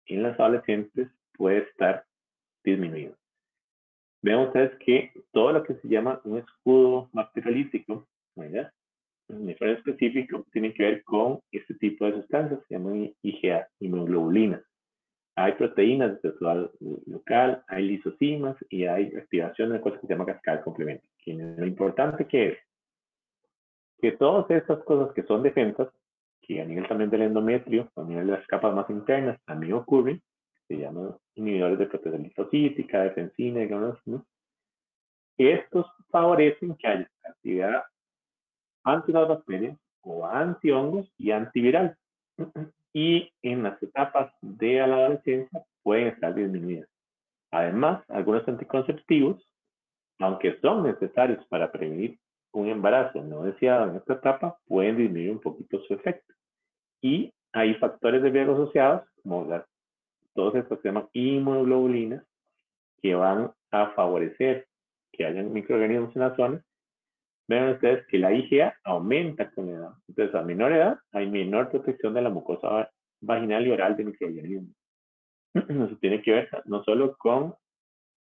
en las adolescentes puede estar disminuido. Vean ustedes que todo lo que se llama un escudo bacteriolítico, ¿verdad? en específico, tiene que ver con este tipo de sustancias, se llaman IgA, inmunoglobulinas. Hay proteínas de tejido local, hay lisocimas y hay activación de una cosa que se llama cascada complemento. Lo importante que es que todas estas cosas que son defensas, que a nivel también del endometrio, a nivel de las capas más internas, también ocurren, se llaman inhibidores de proteína linfocítica, defensina, digamos, ¿no? Estos favorecen que haya actividad anti las bacterias o anti-hongos y antiviral. Y en las etapas de la adolescencia pueden estar disminuidas. Además, algunos anticonceptivos, aunque son necesarios para prevenir un embarazo no deseado en esta etapa, pueden disminuir un poquito su efecto. Y hay factores de riesgo asociados, como las todos estos se inmunoglobulinas, que van a favorecer que hayan microorganismos en la zona. Vean ustedes que la IgA aumenta con la edad. Entonces, a menor edad hay menor protección de la mucosa vaginal y oral de microorganismos. Eso tiene que ver no solo con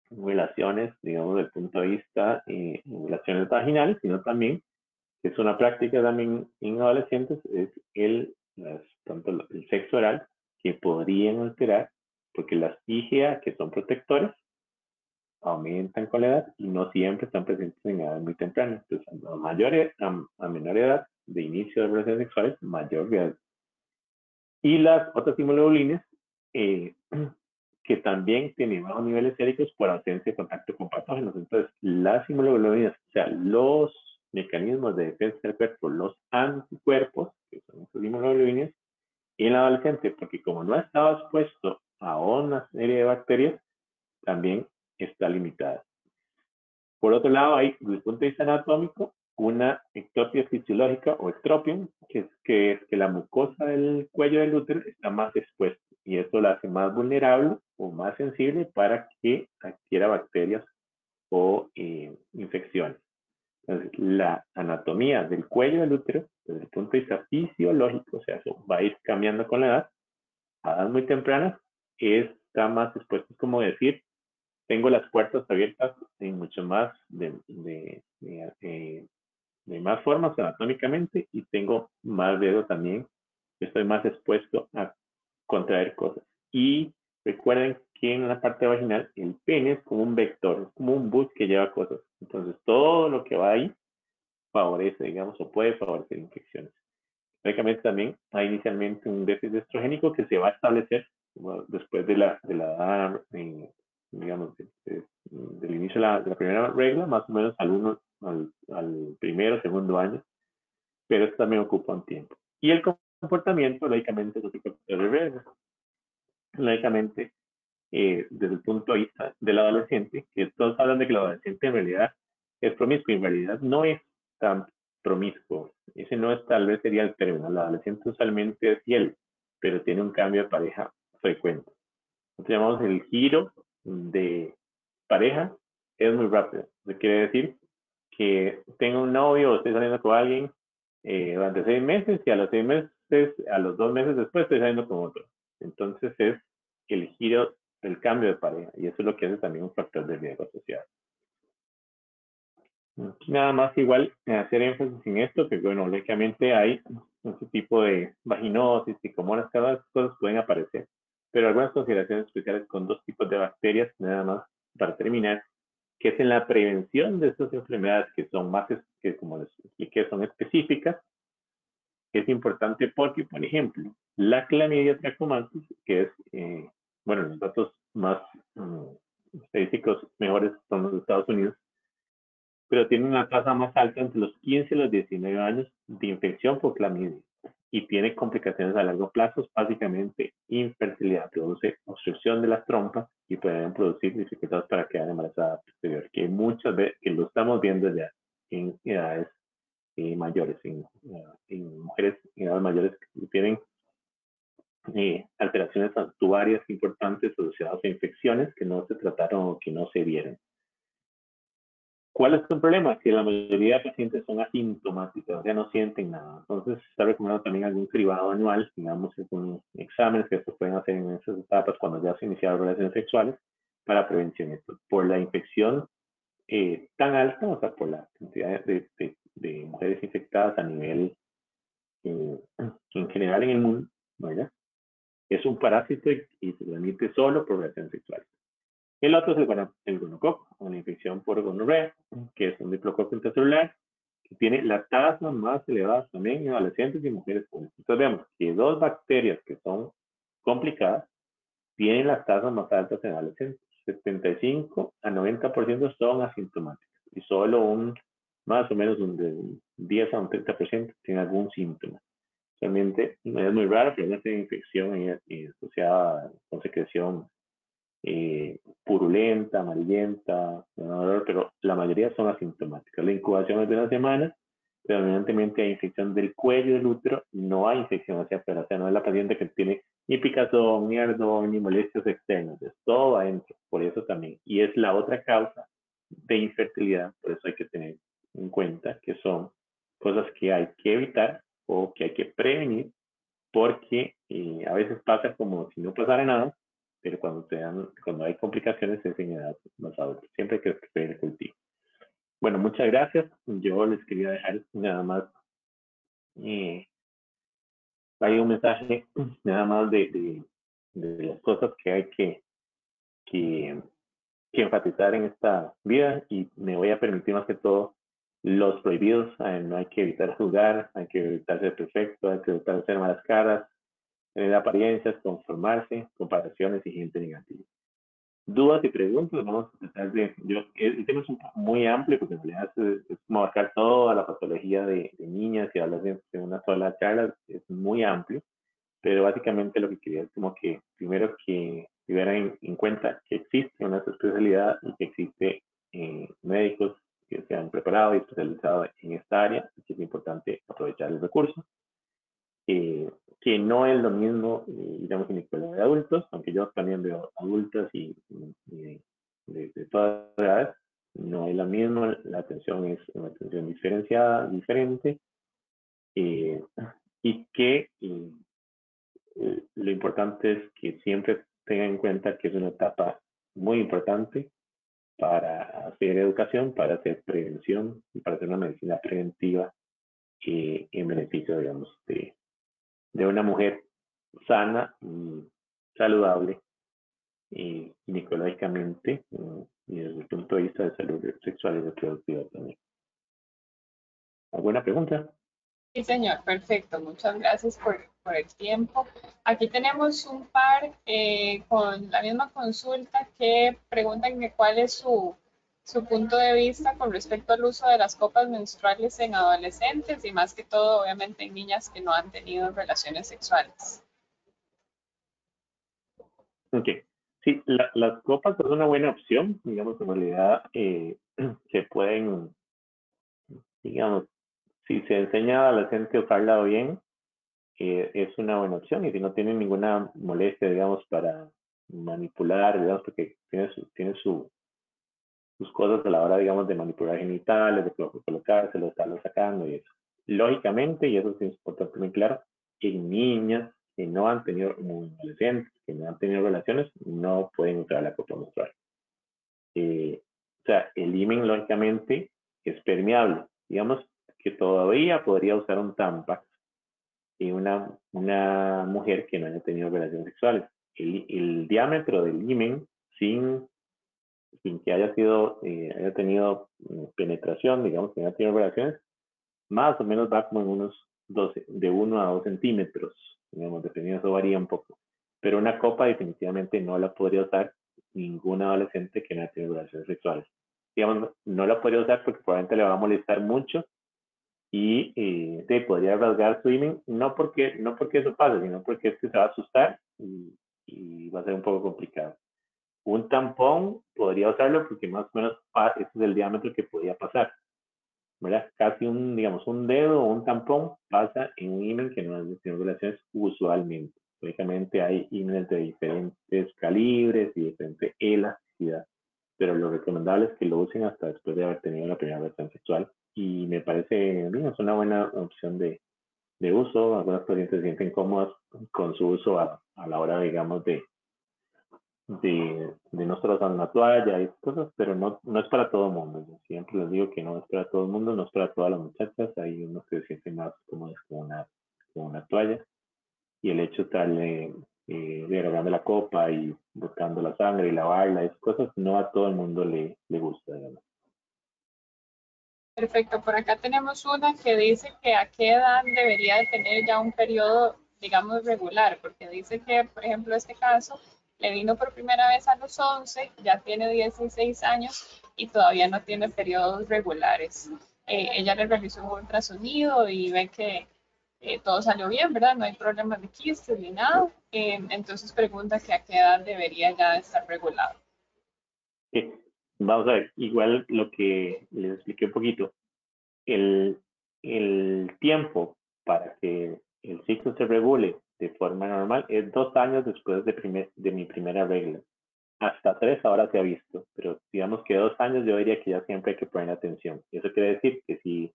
relaciones, digamos, desde el punto de vista eh, relaciones vaginales, sino también, que es una práctica también en adolescentes, es el, tanto el sexo oral, que podrían alterar porque las IgA, que son protectores, aumentan con la edad y no siempre están presentes en edad muy temprana. Entonces, a, mayor, e, a, menor edad de inicio de relaciones sexuales, mayor edad. Y las otras inmunoglobulinas, eh, que también tienen bajos niveles séricos por ausencia de contacto con patógenos. Entonces, las inmunoglobulinas, o sea, los mecanismos de defensa del cuerpo, los anticuerpos, que son esas inmunoglobulinas, en el adolescente, porque como no ha estado expuesto a una serie de bacterias, también está limitada. Por otro lado, hay, desde el punto de vista anatómico, una ectopia fisiológica o ectropion, que es, que es que la mucosa del cuello del útero está más expuesta y esto la hace más vulnerable o más sensible para que adquiera bacterias o eh, infecciones. Entonces, la anatomía del cuello del útero, desde el punto de vista fisiológico, o sea, eso va a ir cambiando con la edad, a edad muy tempranas, está más expuesto. Es como decir, tengo las puertas abiertas en mucho más de, de, de, más formas anatómicamente y tengo más dedo también. Estoy más expuesto a contraer cosas. Y recuerden que en la parte vaginal el pene es como un vector, como un bus que lleva cosas. Entonces todo lo que va ahí favorece, digamos, o puede favorecer infecciones. Lógicamente también hay inicialmente un déficit estrogénico que se va a establecer después de la, de la digamos, del inicio de la, de la, primera regla, más o menos al, uno, al, al primero, segundo año, pero esto también ocupa un tiempo. Y el comportamiento, lógicamente, es otro de riesgo. Lógicamente, eh, desde el punto de vista del adolescente, que todos hablan de que el adolescente en realidad es promiscuo, en realidad no es tan promiscuo. Ese no es tal vez sería el término. El adolescente usualmente es fiel, pero tiene un cambio de pareja frecuente. Entonces llamamos el giro de pareja, es muy rápido. Eso quiere decir que tengo un novio o estoy saliendo con alguien eh, durante seis meses y a los seis meses, a los dos meses después estoy saliendo con otro. Entonces es el giro el cambio de pareja y eso es lo que hace también un factor de riesgo asociado. Nada más igual hacer énfasis en esto, que bueno, lógicamente hay ese tipo de vaginosis y como las cosas pueden aparecer, pero algunas consideraciones especiales con dos tipos de bacterias, nada más para terminar, que es en la prevención de estas enfermedades que son más, que como les expliqué, son específicas, es importante porque, por ejemplo, la clamidia trachomatis, que es eh, bueno, los datos más mm, estadísticos mejores son los de Estados Unidos, pero tiene una tasa más alta entre los 15 y los 19 años de infección por clamidia y tiene complicaciones a largo plazo, básicamente infertilidad, produce obstrucción de las trompas y pueden producir dificultades para quedar embarazada posterior, que muchas veces, que lo estamos viendo ya en edades eh, mayores, en, en, mujeres en edades mayores que tienen eh, alteraciones actuarias importantes asociadas a infecciones que no se trataron o que no se vieron. ¿Cuál es el problema? Que la mayoría de pacientes son asintomáticos, ya no sienten nada. Entonces, está recomendado también algún cribado anual, digamos, con exámenes que se pueden hacer en esas etapas cuando ya se iniciaron relaciones sexuales para prevención. Esto, por la infección eh, tan alta, o sea, por la cantidad de, de, mujeres infectadas a nivel eh, en general en el mundo, ¿verdad? Es un parásito y, se transmite solo por relaciones sexuales. El otro es el, el gonococo, una infección por gonorrea, que es un diplococo intracelular, que tiene la tasa más elevada también en adolescentes y mujeres jóvenes. Entonces vemos que dos bacterias que son complicadas tienen las tasas más altas en adolescentes. 75 a 90% son asintomáticas y solo un más o menos un, de 10 a un 30% tienen algún síntoma. Realmente es muy raro, pero no tiene infección asociada con secreción eh, purulenta, amarillenta, pero la mayoría son asintomáticas. La incubación es de una semana, predominantemente hay infección del cuello del útero, no hay infección hacia afuera, o sea, no es la paciente que tiene ni picazón, ni ardor, ni molestias externas, es todo adentro, por eso también. Y es la otra causa de infertilidad, por eso hay que tener en cuenta que son cosas que hay que evitar o que hay que prevenir porque eh, a veces pasa como si no pasara nada, pero cuando, te dan, cuando hay complicaciones es en edad más adulta. Siempre hay que prevenir el cultivo. Bueno, muchas gracias. Yo les quería dejar nada más. Eh, hay un mensaje nada más de, de, las cosas que hay que, que, que enfatizar en esta vida y me voy a permitir más que todo los prohibidos, eh, no hay que evitar jugar, hay que evitar ser perfecto, hay que evitar hacer malas caras, tener apariencias, conformarse, comparaciones y gente negativa. Dudas y preguntas, vamos a tratar de, yo, el tema es muy amplio porque en realidad es, es como abarcar toda la patología de, niñas y adolescentes en una sola charla, es muy amplio, pero básicamente lo que quería es como que primero que tuvieran en, cuenta que existe una especialidad y que existe eh, médicos que se han preparado y especializado en esta área, que es importante aprovechar el recurso. Eh, que no es lo mismo, eh, digamos, en escuela de adultos, aunque yo también veo adultos y, de, todas edades, no es la misma, la atención es una atención diferenciada, diferente, eh, y que lo importante es que siempre tengan en cuenta que es una etapa muy importante para hacer educación, para hacer prevención y para hacer una medicina preventiva en beneficio, digamos, de, de una mujer sana y saludable y ginecológicamente y desde el punto de vista de salud sexual y reproductiva también. ¿Alguna pregunta? Sí, señor, perfecto. Muchas gracias por, por el tiempo. Aquí tenemos un par eh, con la misma consulta que preguntan que cuál es su, su punto de vista con respecto al uso de las copas menstruales en adolescentes y más que todo, obviamente, en niñas que no han tenido relaciones sexuales. Ok. Sí, las copas son una buena opción. Digamos, en realidad eh, se pueden, digamos, si se enseña a la gente a usarla bien, eh, es una buena opción. Y si no tienen ninguna molestia, digamos, para manipular, digamos, porque tiene su, tiene su, sus cosas a la hora, digamos, de manipular genitales, de colocárselo, estarlo sacando y eso. Lógicamente, y eso es importante muy claro, en niñas que no han tenido, adolescentes, que no han tenido relaciones, no pueden usar la copa menstrual. Eh, o sea, el imen, lógicamente, es permeable. Digamos que todavía podría usar un Tampax en una, una mujer que no haya tenido relaciones sexuales. El, el diámetro del imen sin sin que haya sido, eh, haya tenido mm, penetración, digamos que haya tenido relaciones, más o menos va como en unos 12, de 1 a 2 centímetros, digamos, dependiendo, eso varía un poco. Pero una copa definitivamente no la podría usar ningún adolescente que no haya tenido relaciones sexuales. Digamos, no la podría usar porque probablemente le va a molestar mucho y eh, podría rasgar su imen, no porque, no porque eso pase, sino porque es que se va a asustar y va a ser un poco complicado. Un tampón podría usarlo porque más o menos ese es el diámetro que podía pasar. ¿verdad? Casi un, digamos, un dedo o un tampón pasa en un email que no tiene relaciones usualmente. Lógicamente hay emails de diferentes calibres y diferente elasticidad, pero lo recomendable es que lo usen hasta después de haber tenido la primera versión sexual y me parece, bien, es una buena opción de, de uso. Algunas pacientes se sienten cómodas con su uso a, a la hora, digamos, de, de, de nosotros a una toalla y cosas, pero no, no es para todo el mundo. siempre les digo que no es para todo el mundo, no es para todas las muchachas. Hay unos que se sienten más cómodos con una, con una toalla. Y el hecho tal eh, de la copa y buscando la sangre y lavarla, esas cosas, no a todo el mundo le, le gusta. Perfecto, por acá tenemos una que dice que a qué edad debería de tener ya un periodo, digamos, regular, porque dice que, por ejemplo, este caso, le vino por primera vez a los 11, ya tiene 16 años y todavía no tiene periodos regulares. Eh, ella le realizó un ultrasonido y ve que eh, todo salió bien, ¿verdad? No hay problemas de quistes ni nada. Eh, entonces pregunta que a qué edad debería ya estar regulado. Vamos a ver, igual lo que les expliqué un poquito, el, el tiempo para que el ciclo se regule de forma normal es dos años después de, mi primera regla. Hasta tres ahora se ha visto, pero digamos que dos años yo diría que ya siempre hay que poner atención. Eso quiere decir que si,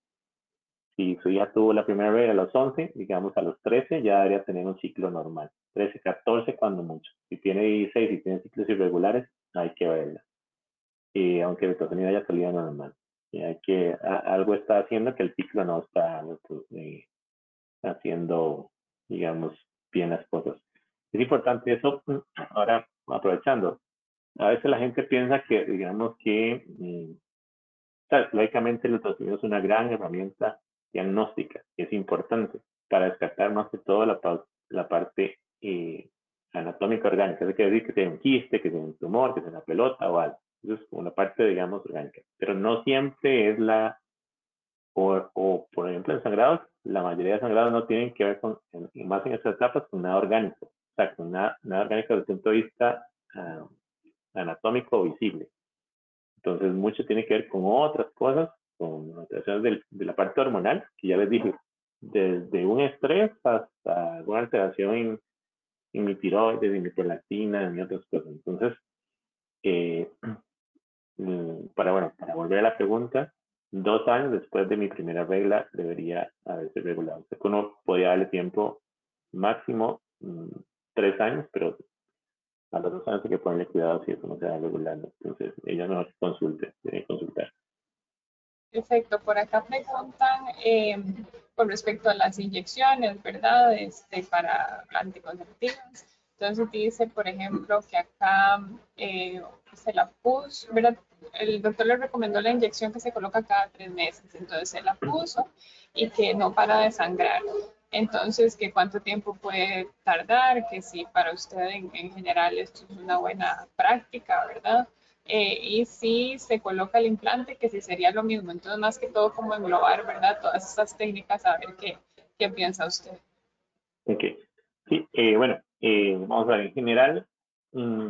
si su hija tuvo la primera regla a los 11, digamos a los 13 ya debería tener un ciclo normal. 13, 14 cuando mucho. Si tiene 16 y tiene ciclos irregulares, hay que verla. Y aunque el ultrasonido haya salido normal. Y hay que, algo está haciendo que el ciclo no está eh, haciendo, digamos, bien las cosas. Es importante eso, ahora aprovechando, a veces la gente piensa que, digamos que, mm, lógicamente el ultrasonido es una gran herramienta diagnóstica, y es importante para descartar más que todo la, la parte eh, anatómica orgánica. Eso quiere decir que tiene un quiste, que tiene un tumor, que tiene una pelota o algo. Eso es una parte, digamos, orgánica. Pero no siempre es la, o, o por ejemplo, en sangrados, la mayoría de sangrados no tienen que ver con, más en estas etapas, con nada orgánico, o sea, con nada, orgánico desde el punto de vista ah, anatómico o visible. Entonces, mucho tiene que ver con otras cosas, con alteraciones de la parte hormonal, que ya les dije, desde un estrés hasta una alteración en, en mi tiroides, en mi prolactina, en otras cosas. Entonces, eh, mm, para, bueno, para volver a la pregunta, dos años después de mi primera regla debería haberse regulado. O uno podía darle tiempo máximo mm, tres años, pero a los dos años hay que ponerle cuidado si eso no se va regulando. Entonces, ella no consulte, debe consultar. Perfecto, por acá preguntan eh, con respecto a las inyecciones, ¿verdad? Este, para anticonceptivas. Entonces dice, por ejemplo, que acá eh, se la puso, ¿verdad? El doctor le recomendó la inyección que se coloca cada tres meses, entonces se la puso y que no para de sangrar. Entonces, que cuánto tiempo puede tardar, que si para usted en, general esto es una buena práctica, ¿verdad? eh, y si se coloca el implante, que si sería lo mismo. Entonces, más que todo, como englobar, ¿verdad? Todas estas técnicas, a ver qué, qué piensa usted. Ok. Sí, eh, bueno, eh, vamos a ver, en general, mm,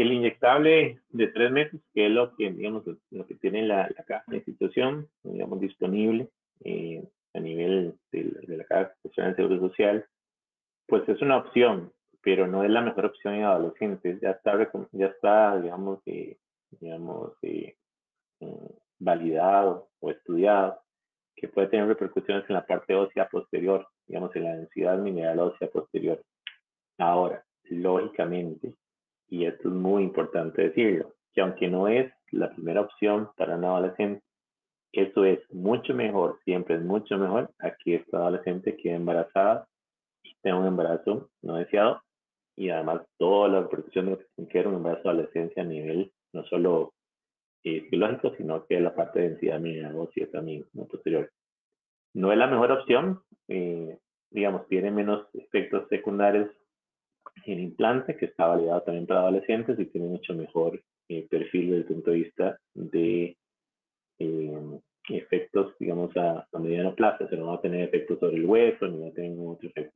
el inyectable de tres meses, que es lo que, digamos, lo que tiene la, la, institución, digamos, disponible a nivel de, de la Caja de Seguro Social, pues es una opción, pero no es la mejor opción en adolescentes. Ya está, ya está digamos, eh, digamos eh, mm, validado o estudiado que puede tener repercusiones en la parte ósea posterior, digamos, en la densidad mineral ósea posterior. Ahora, lógicamente, y esto es muy importante decirlo, que aunque no es la primera opción para un adolescente, eso es mucho mejor, siempre es mucho mejor a que esta adolescente quede embarazada y tenga un embarazo no deseado y además toda la protección de lo que un embarazo de adolescencia a nivel no solo eh, biológico, sino que la parte de densidad mineral ósea también no posterior. No es la mejor opción, eh, digamos, tiene menos efectos secundarios en implante, que está validado también para adolescentes y tiene mucho mejor eh, perfil desde el punto de vista de efectos, digamos, a, a mediano plazo, o sea, no va a tener efectos sobre el hueso, ni va a tener ningún otro efecto.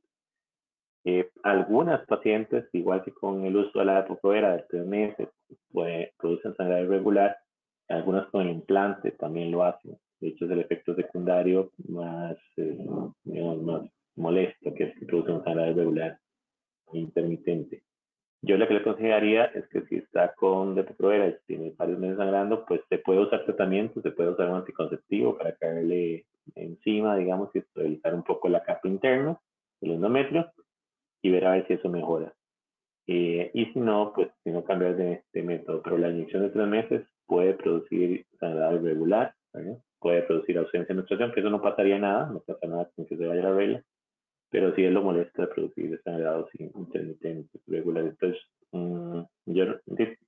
Eh, algunas pacientes, igual que con el uso de la epoprovera de tres meses, producen sangre irregular. Algunas con el implante también lo hacen. De hecho, es el efecto secundario más, eh, más molesto, que es que produce un sangre irregular intermitente. Yo lo que le aconsejaría es que si está con depo-provera y tiene varios meses sangrando, pues se puede usar tratamiento, se puede usar un anticonceptivo para caerle encima, digamos, y estabilizar un poco la capa interna del endometrio y ver a ver si eso mejora. Eh, y si no, pues si no cambiar de, método. Pero la inyección de tres meses puede producir sangrado irregular, puede producir ausencia de menstruación, que eso no pasaría nada, no pasa nada con que se vaya la regla, pero si él lo molesta producir sangrados intermitentes, regular. Entonces, um, yo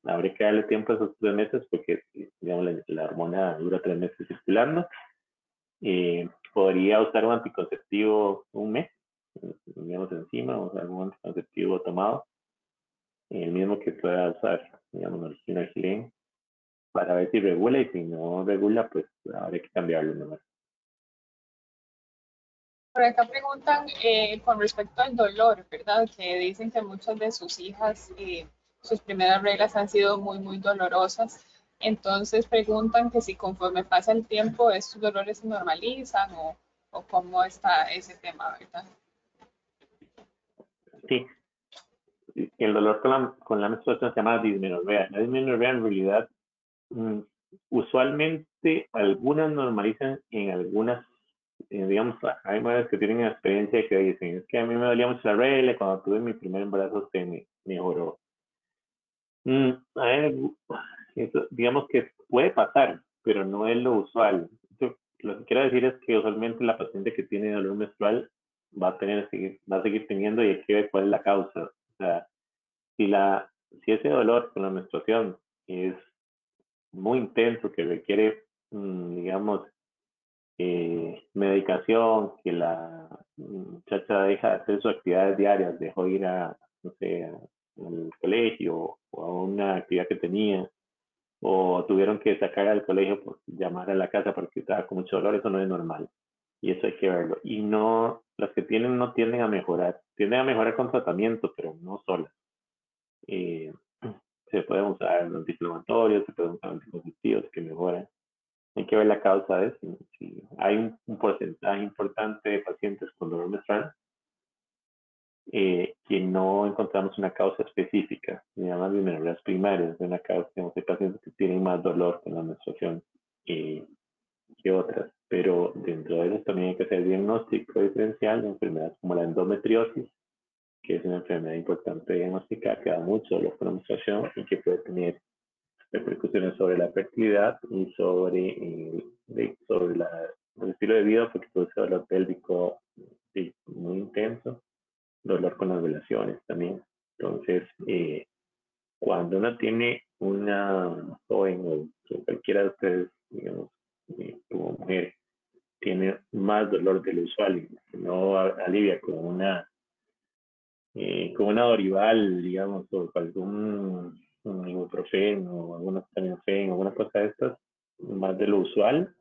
habría que darle tiempo a esos tres meses porque, digamos, la, hormona dura tres meses circulando. Eh, podría usar un anticonceptivo un mes digamos, encima o algún anticonceptivo tomado, el mismo que pueda usar, digamos, el para ver si regula y si no regula, pues habrá que cambiarlo nomás. Por acá preguntan eh, con respecto al dolor, ¿verdad? Que dicen que muchas de sus hijas, eh, sus primeras reglas han sido muy, muy dolorosas. Entonces preguntan que si conforme pasa el tiempo estos dolores se normalizan o, cómo está ese tema, ¿verdad? Sí. El dolor con la, con la menstruación se llama dismenorrea. La dismenorrea en realidad, mm, usualmente algunas normalizan en algunas, eh, digamos, hay mujeres que tienen experiencia que dicen, es que a mí me dolía mucho la regla, cuando tuve mi primer embarazo se me mejoró. Mm, digamos que puede pasar, pero no es lo usual. lo que quiero decir es que usualmente la paciente que tiene dolor menstrual va a tener va a seguir teniendo y hay que ver cuál es la causa. O sea, si la si ese dolor con la menstruación es muy intenso, que requiere, mm, digamos, eh, medicación, que la muchacha deja de hacer sus actividades diarias, dejó ir a, no sé, al colegio o a una actividad que tenía, o tuvieron que sacar al colegio por llamar a la casa porque estaba con mucho dolor, eso no es normal. Y eso hay que verlo. Y no, las que tienen no tienden a mejorar. Tienden a mejorar con tratamiento, pero no solas. Eh, se pueden usar antiinflamatorios, se pueden usar anticonceptivos que mejoran. Hay que ver la causa de eso. Si hay un, porcentaje importante de pacientes con dolor menstrual eh, que no encontramos una causa específica, se llaman dismenorreas primarias, de una causa, de pacientes que tienen más dolor con la menstruación eh, que otras pero dentro de eso también hay que hacer diagnóstico diferencial de enfermedades como la endometriosis, que es una enfermedad importante diagnosticar, que da mucho dolor con la menstruación y que puede tener repercusiones sobre la fertilidad y sobre, eh, sobre la, el estilo de vida, porque produce dolor pélvico muy intenso, dolor con las relaciones también. Entonces, eh, cuando uno tiene una joven o cualquiera de ustedes, digamos, eh, como mujer, tiene más dolor del usual y no alivia con una eh, con una dorival, digamos, o algún un ibuprofeno, alguna fe, alguna cosa de estas, más de lo usual,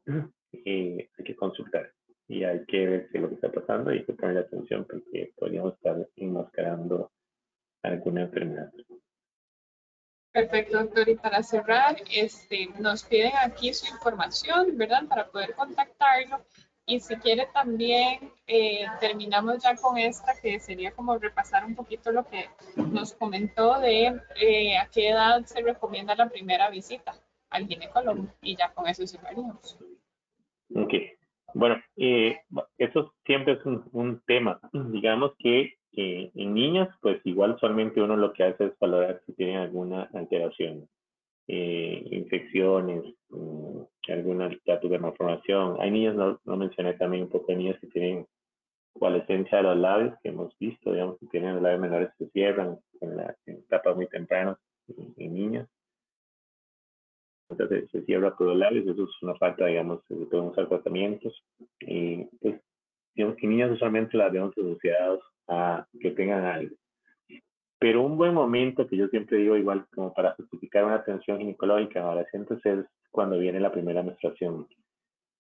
eh, hay que consultar y hay que ver qué es lo que está pasando y hay que poner atención porque podríamos estar enmascarando alguna enfermedad. Perfecto, doctor. Y para cerrar, este, nos piden aquí su información, ¿verdad? Para poder contactarlo. Y si quiere también, eh, terminamos ya con esta, que sería como repasar un poquito lo que nos comentó de eh, a qué edad se recomienda la primera visita al ginecólogo. Y ya con eso cerraríamos. Ok. Bueno, eh, eso siempre es un, tema. Digamos que eh, en niños, pues igual solamente uno lo que hace es valorar si tienen alguna alteración, eh, infecciones, um, alguna estatus de malformación. Hay niños, no, mencioné también un poco de niños que tienen coalescencia de los labios, que hemos visto, digamos, que tienen los labios menores se cierran en, la, en etapas muy tempranas en, niños. Entonces se cierra por los labios, eso es una falta, digamos, de todos los tratamientos. Y pues, digamos que niños usualmente las vemos asociados a que tengan algo. Pero un buen momento que yo siempre digo igual como para justificar una atención ginecológica en adolescentes es cuando viene la primera menstruación.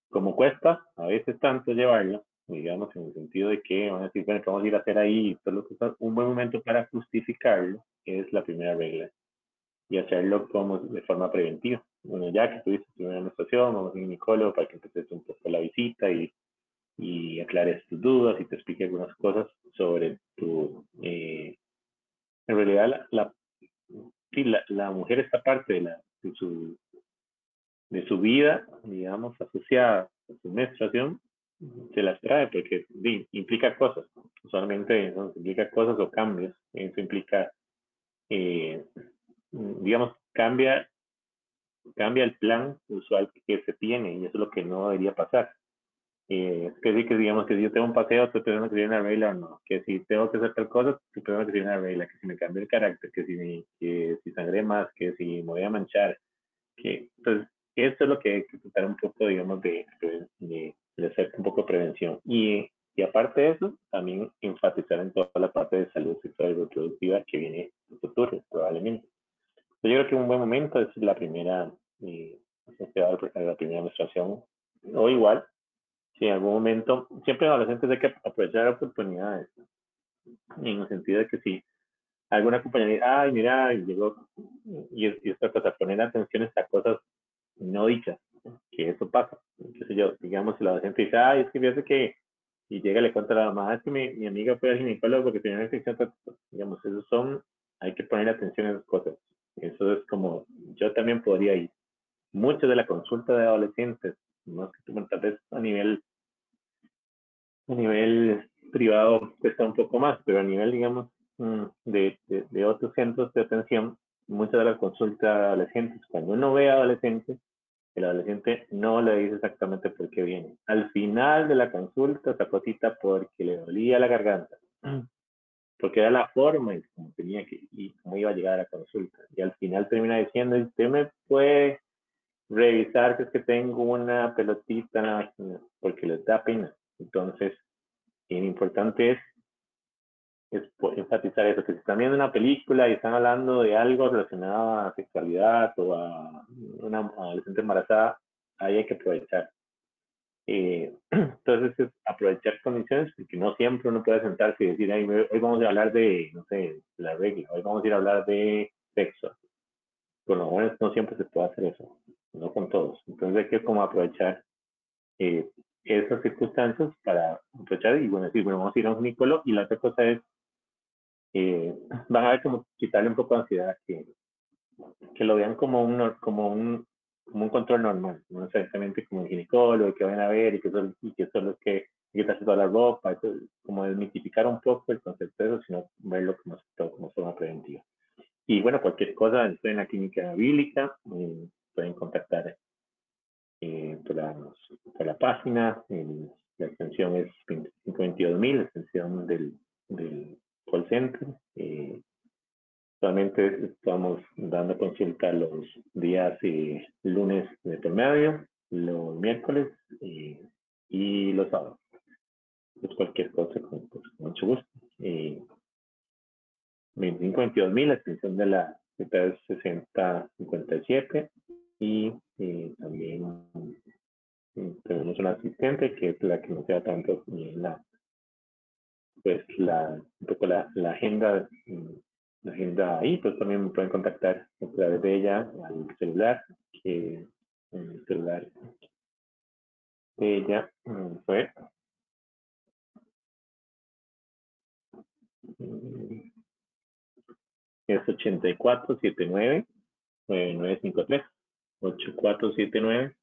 Como cuesta a veces tanto llevarlo, digamos en el sentido de que van a decir, bueno, vamos a ir a hacer ahí? Que un buen momento para justificarlo es la primera regla y hacerlo como de forma preventiva. Bueno, ya que tuviste tu primera menstruación, vamos a un ginecólogo para que empieces un poco la visita y y aclares tus dudas y te explique algunas cosas sobre tu... Eh, en realidad, la, la, la, mujer esta parte de, la, de, su, de su vida, digamos, asociada a su menstruación, se las trae porque implica cosas, usualmente implica cosas o cambios, eso implica, eh, digamos, cambia, cambia el plan usual que se tiene y eso es lo que no debería pasar. Eh, que sí, que digamos que si yo tengo un paseo, te tengo que ir una regla o no. Que si tengo que hacer tal cosa, te tengo que ir una regla. Que si me cambia el carácter, que si, que si sangré más, que si me voy a manchar. Que, entonces, eso es lo que hay que tratar un poco, digamos, de, de, de hacer un poco de prevención. Y, y aparte de eso, también enfatizar en toda la parte de salud sexual y reproductiva que viene en el futuro, probablemente. Yo creo que un buen momento es la primera, eh, la primera menstruación, o igual, si en algún momento, siempre en adolescentes hay que aprovechar oportunidades, en el sentido de que si alguna compañía ay, mira, llegó, y, y esta cosa, poner atención a estas cosas no dichas, que eso pasa. Entonces yo, digamos, si la adolescente dice, ay, es que fíjate que, y llega y le cuenta a la mamá, es que mi, mi amiga fue al ginecólogo porque tenía una infección, digamos, esos son, hay que poner atención a esas cosas. Eso es como, yo también podría ir. Mucho de la consulta de adolescentes, no que tal vez a nivel a nivel privado cuesta un poco más, pero a nivel, digamos, mm, de, de, otros centros de atención, muchas de las consultas de adolescentes, cuando uno ve a adolescentes, el adolescente no le dice exactamente por qué viene. Al final de la consulta sacó cita porque le dolía la garganta, porque era la forma y como tenía que y cómo iba a llegar a la consulta. Y al final termina diciendo, usted me puede revisar que es que tengo una pelotita porque les da pena. Entonces, lo importante es, enfatizar eso, que si están viendo una película y están hablando de algo relacionado a sexualidad o a una adolescente embarazada, ahí hay que aprovechar. Eh, entonces, es aprovechar condiciones, porque no siempre uno puede sentarse y decir, hoy vamos a hablar de, no sé, la regla, hoy vamos a ir a hablar de sexo. Con los jóvenes no siempre se puede hacer eso, no con todos. Entonces hay que como aprovechar eh, esas circunstancias para aprovechar y bueno, decir, bueno, vamos a ir a un ginecólogo y la otra cosa es, eh, van a ver como quitarle un poco de ansiedad, que, que lo vean como un, como un, como un control normal, no necesariamente como un ginecólogo, que vayan a ver y que son, y que son los que quitarse toda la ropa, eso, como desmitificar un poco el concepto de eso, sino verlo como, como forma preventiva. Y bueno, cualquier cosa, estoy en la clínica bíblica, eh, pueden contactar eh, por, la, por, la, página. la extensión es 2522.000, la extensión del, del call center. Eh, solamente estamos dando consulta los días eh, lunes de promedio, los miércoles eh, y los sábados. Pues cualquier cosa, con, pues, mucho gusto. Eh, 2522.000, la extensión de la, es 6057 y también tenemos una asistente que es la que nos da tanto la pues la un poco la, la agenda mm, la agenda ahí pues también me pueden contactar a través de ella al celular que el celular de ella mm, fue es 8479 9953 8479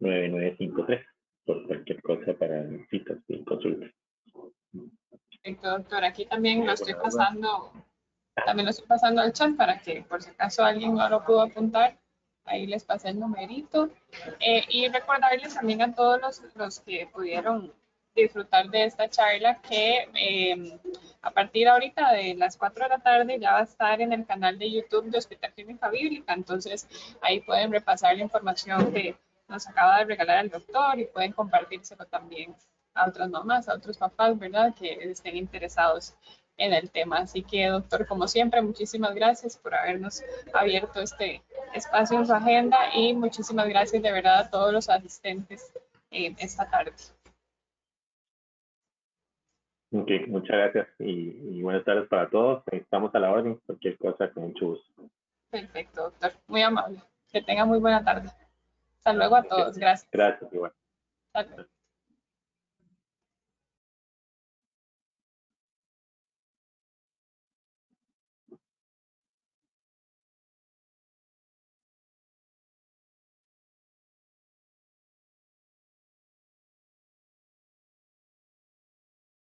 9953 por cualquier cosa para citas y consultas. Perfecto, doctor. Aquí también lo estoy pasando, también lo estoy pasando al chat para que por si acaso alguien no lo pudo apuntar, ahí les pasé el numerito. Eh, y recordarles también a todos los, los que pudieron disfrutar de esta charla que eh, a partir ahorita de las 4 de la tarde ya va a estar en el canal de YouTube de Hospital Clínica Bíblica. Entonces ahí pueden repasar la información que nos acaba de regalar el doctor y pueden compartírselo también a otras mamás, a otros papás, ¿verdad? Que estén interesados en el tema. Así que, doctor, como siempre, muchísimas gracias por habernos abierto este espacio en su agenda y muchísimas gracias de verdad a todos los asistentes eh, esta tarde. Ok, muchas gracias y, buenas tardes para todos. Estamos a la orden, cualquier cosa con mucho gusto. Perfecto, doctor. Muy amable. Que tenga muy buena tarde. Hasta luego a todos. Gracias. Gracias, igual. Hasta